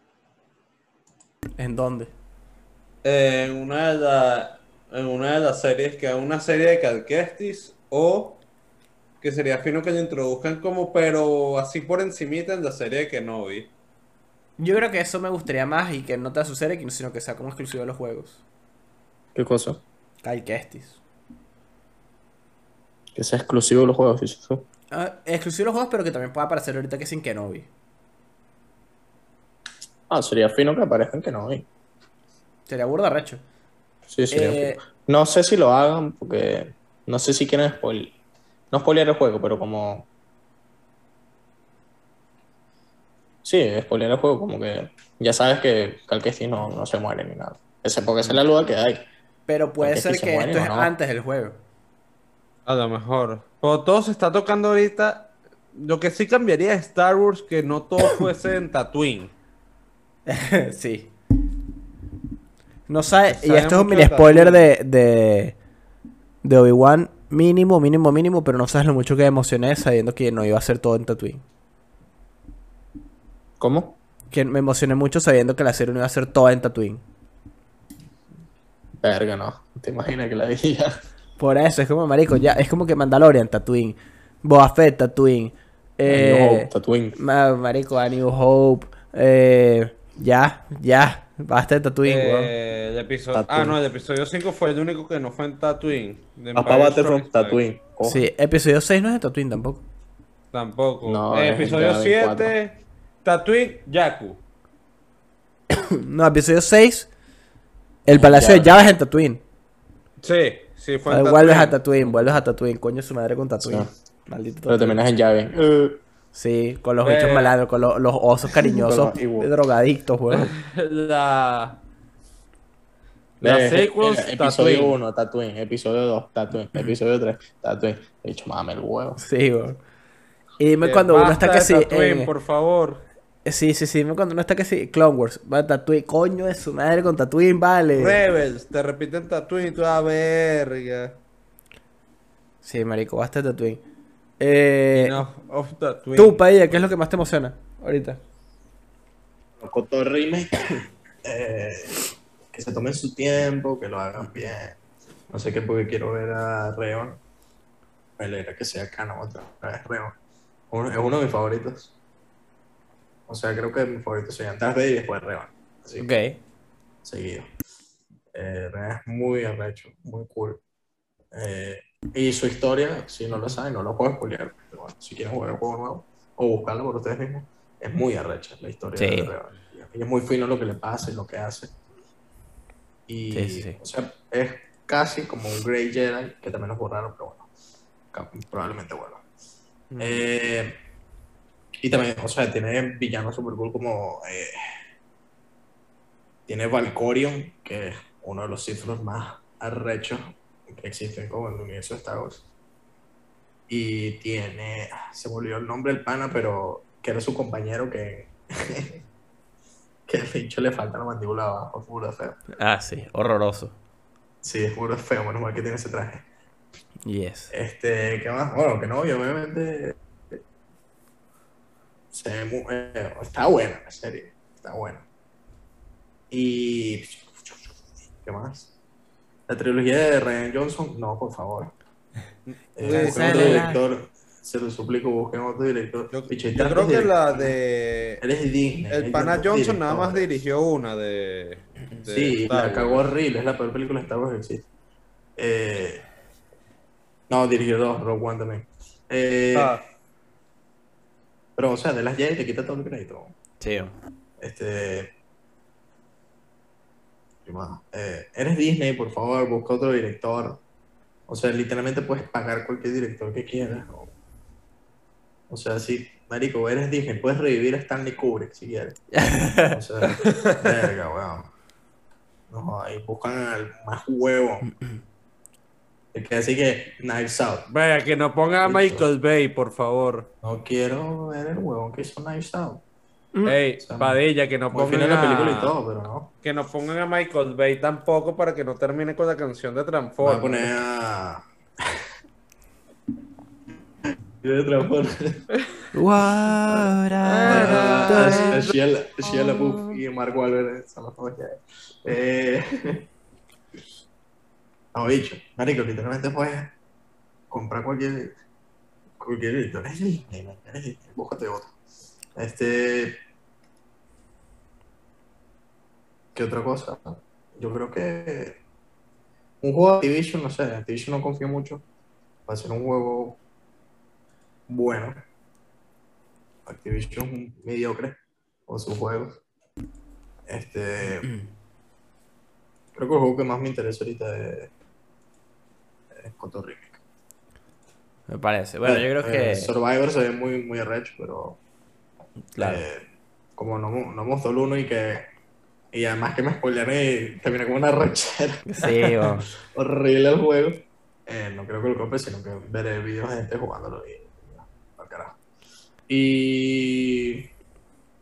¿En dónde? En una de las en una de las series, que haga una serie de Cal Kestis o que sería fino que lo introduzcan como, pero así por encimita en la serie de Kenobi. Yo creo que eso me gustaría más y que no te su serie, sino que sea como exclusivo de los juegos. ¿Qué cosa? Kyle Kestis. Que sea exclusivo de los juegos, sí, sí, sí. Ah, exclusivo de los juegos, pero que también pueda aparecer ahorita que sin Kenobi. Ah, sería fino que aparezcan que no hay. Sería burda recho. Sí, sería Eh. No sé si lo hagan porque no sé si quieren spoil... no spoilear el juego, pero como Sí, spoilear el juego, como que ya sabes que Cal Kestis no, no se muere ni nada. Ese, porque esa es la duda que hay. Pero puede ser se que esto es no. antes del juego. A lo mejor. Pero todo se está tocando ahorita. Lo que sí cambiaría de Star Wars que no todo fuese en Tatooine. sí. No sabe, y esto es un mini spoiler Tatooine. de, de, de Obi-Wan, mínimo, mínimo, mínimo, pero no sabes lo mucho que me emocioné sabiendo que no iba a ser todo en Tatooine. ¿Cómo? Que me emocioné mucho sabiendo que la serie no iba a ser toda en Tatooine. Verga, no. ¿Te imaginas que la diga? Por eso, es como, marico, ya, es como que Mandalorian, Tatooine, Boba Fett, Tatooine, eh, Tatooine. ma- marico, A New Hope, eh, ya, ya, basta de Tatooine, weón. Eh, el episodio... Ah, Tatooine. no, el episodio 5 fue el único que no fue en Tatooine. Strikes Back. Tatooine. Cojo. Sí, episodio 6 no es de Tatooine tampoco. Tampoco. No, Eh, episodio ya 7, Tatooine, Jakku. No, episodio 6, el Palacio de Java. Java es en Tatooine. Sí, sí, fue en Tatooine. vuelves a Tatooine, vuelves a Tatooine, coño su madre con Tatooine. Sí. Maldito Pero Tatooine. terminas en llave. Eh, Sí, con los Eh. bichos malandros, con los, los osos cariñosos los drogadictos, weón. La... La eh, sequels, eh, Episodio Tatooine. 1, Tatooine. Episodio 2, Tatooine. Episodio 3, Tatooine. He dicho, mame el huevo. Sí, weón. Y dime Eh, cuando uno está que sí. Tatooine, eh, por favor. Sí, sí, sí, dime cuando uno está que sí. Clone Wars, va a Tatooine, coño de su madre con Tatooine, vale. Rebels, te repiten Tatooine y toda verga. Sí, marico, basta de Tatooine. Eh, tú, Paella, ¿qué es lo que más te emociona ahorita? Remake, eh, que se tomen su tiempo, que lo hagan bien. No sé qué, porque quiero ver a Reon. Me alegra que sea canon otra vez, Reon. Uno- es uno de mis favoritos. O sea, creo que mis favoritos serían Vader y después Reon. Así que, Ok. seguido. Eh, Reon es muy arrecho, muy cool. Eh, y su historia, si no lo saben, no lo puedo spoilear. Pero bueno, si quieren jugar el juego nuevo o buscarlo por ustedes mismos, es muy arrecha la historia Sí. de Reon. Y es muy fino lo que le pasa y lo que hace. Y, Sí, sí, o sea, es casi como un Grey Jedi, que también lo borraron, pero bueno, probablemente vuelva. Eh, y también, o sea, tiene villanos super cool como. eh, tiene Valkorion, que es uno de los cifros más arrechos existen como en el universo de Star Wars. Y tiene. Se me olvidó el nombre del pana, pero que era su compañero que. que el bicho le falta la mandíbula abajo, es puro feo. Ah, sí, horroroso. Sí, es puro feo, menos mal que tiene ese traje. Yes. Este, ¿qué más? Bueno, que no, obviamente. Se ve mu- eh, está buena la serie. Está buena. Y. ¿Qué más? La trilogía de Ryan Johnson, no, por favor. Eh, busquen otro director. Se lo suplico, busquen otro director. Yo, creo que la de. Él es Disney. El pana Johnson nada más dirigió una de. de Sí, Star la cagó horrible, es la peor película de Star Wars que existe. Eh, no, dirigió dos, Rogue One también. Eh, Ah, Pero, o sea, de las Jedi te quita todo el crédito. Sí. Este. Eh, eres Disney, por favor, busca otro director. O sea, literalmente puedes pagar cualquier director que quieras. O, o sea, si, Marico, eres Disney, puedes revivir a Stanley Kubrick si quieres. O sea, verga, weón. No, ahí buscan al más huevo. Es que así que Knives Out. Vaya, que no ponga a Michael Bay, por favor. No quiero ver el huevón que hizo Knives Out. Ey, sea, Padilla, que no pongan la película y a... todo, pero no. Que no pongan a Michael Bay tampoco para que no termine con la canción de Voy a Transformers. poner a. De Transformers. What Ah, a Shia La- Shia LaBeouf y Mark Wahlberg son los dos que hay. Eh, no, bicho, marico, literalmente puedes comprar cualquier cualquier búscate otro. Este ¿Qué otra cosa? Yo creo que un juego de Activision, no sé, Activision no confío mucho. Va a ser un juego bueno. Activision es un mediocre con sus juegos. Este. Creo que el juego que más me interesa ahorita es. es Coto Remake. Me parece. Bueno, yo creo Eh, que. Survivor se ve muy, muy arrecho, pero. Claro. eh, como no, no mostró el uno y que. Y además que me spoileré y terminé como una rechera Sí, horrible el juego. eh, no creo que lo compre, sino que veré videos de gente jugándolo y. al carajo. Y.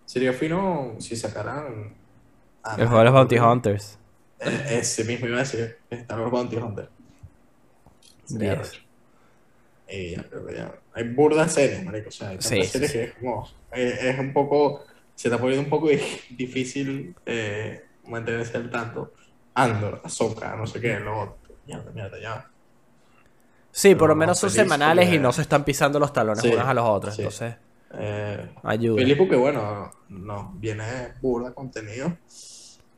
Sería fino si sacaran. ah, El juego de los Bounty Hunters. eh, Ese mismo iba a decir. Star Wars Bounty Hunter. Sería Yes. Y ya. Hay burdas series, marico. O sea, hay Sí, series sí. que es como. eh, es un poco. Se está poniendo un poco difícil eh, mantenerse al tanto. Andor, Ahsoka, no sé qué, lo otro. Mierda, mierda, ya. Sí, por lo menos son feliz semanales y porque- no se están pisando los talones Sí, unos a los otros. Entonces, Eh, ayuda. Feliz porque, bueno, no, viene burda contenido.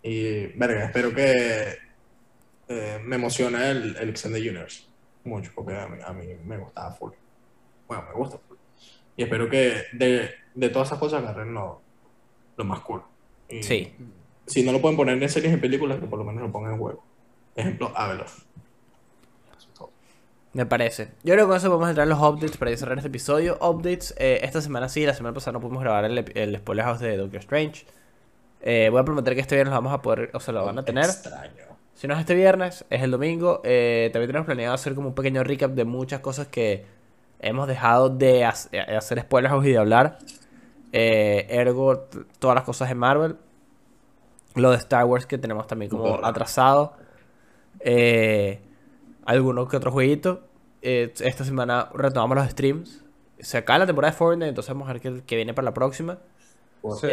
Y, verga, espero que eh, me emocione el, el Extended Universe. Mucho, porque a mí, a mí me gustaba full. Bueno, me gusta full. Y espero que de, de todas esas cosas agarren lo, lo más cool. Y Sí. Si no lo pueden poner en series y películas, que por lo menos lo pongan en juego. Ejemplo, todo. Me parece. Yo creo que con eso podemos entrar en los updates para cerrar este episodio. Updates, eh, esta semana sí, la semana pasada no pudimos grabar el, el spoiler house de Doctor Strange. Eh, voy a prometer que este viernes lo vamos a poder, o sea, lo van a tener. Extraño. Si no es este viernes, es el domingo. Eh, también tenemos planeado hacer como un pequeño recap de muchas cosas que hemos dejado de eh, hacer spoilers y de hablar. Eh, ergo, todas las cosas de Marvel. Lo de Star Wars que tenemos también como Borra. atrasado. Eh, alguno que otro jueguito. Eh, esta semana retomamos los streams. Se acaba la temporada de Fortnite, entonces vamos a ver qué, qué viene para la próxima. Sí.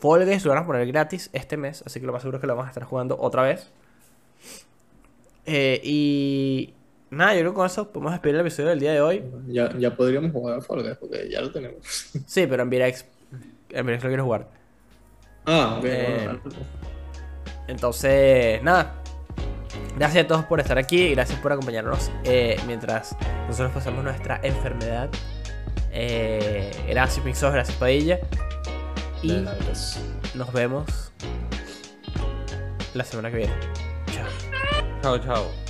Fall Guys lo van a poner gratis este mes, así que lo más seguro es que lo vamos a estar jugando otra vez. Eh, y nada, yo creo que con eso podemos despedir el episodio del día de hoy. Ya, ya podríamos jugar a Fall Guys porque ya lo tenemos. Sí, pero en Virex, en Virex lo quiero jugar. Ah, ok. Eh, bueno, Entonces, nada. Gracias a todos por estar aquí y gracias por acompañarnos eh, mientras nosotros pasamos nuestra enfermedad. Eh, gracias Mixos, gracias Padilla. Y pues. nos vemos la semana que viene. Chao. Chao.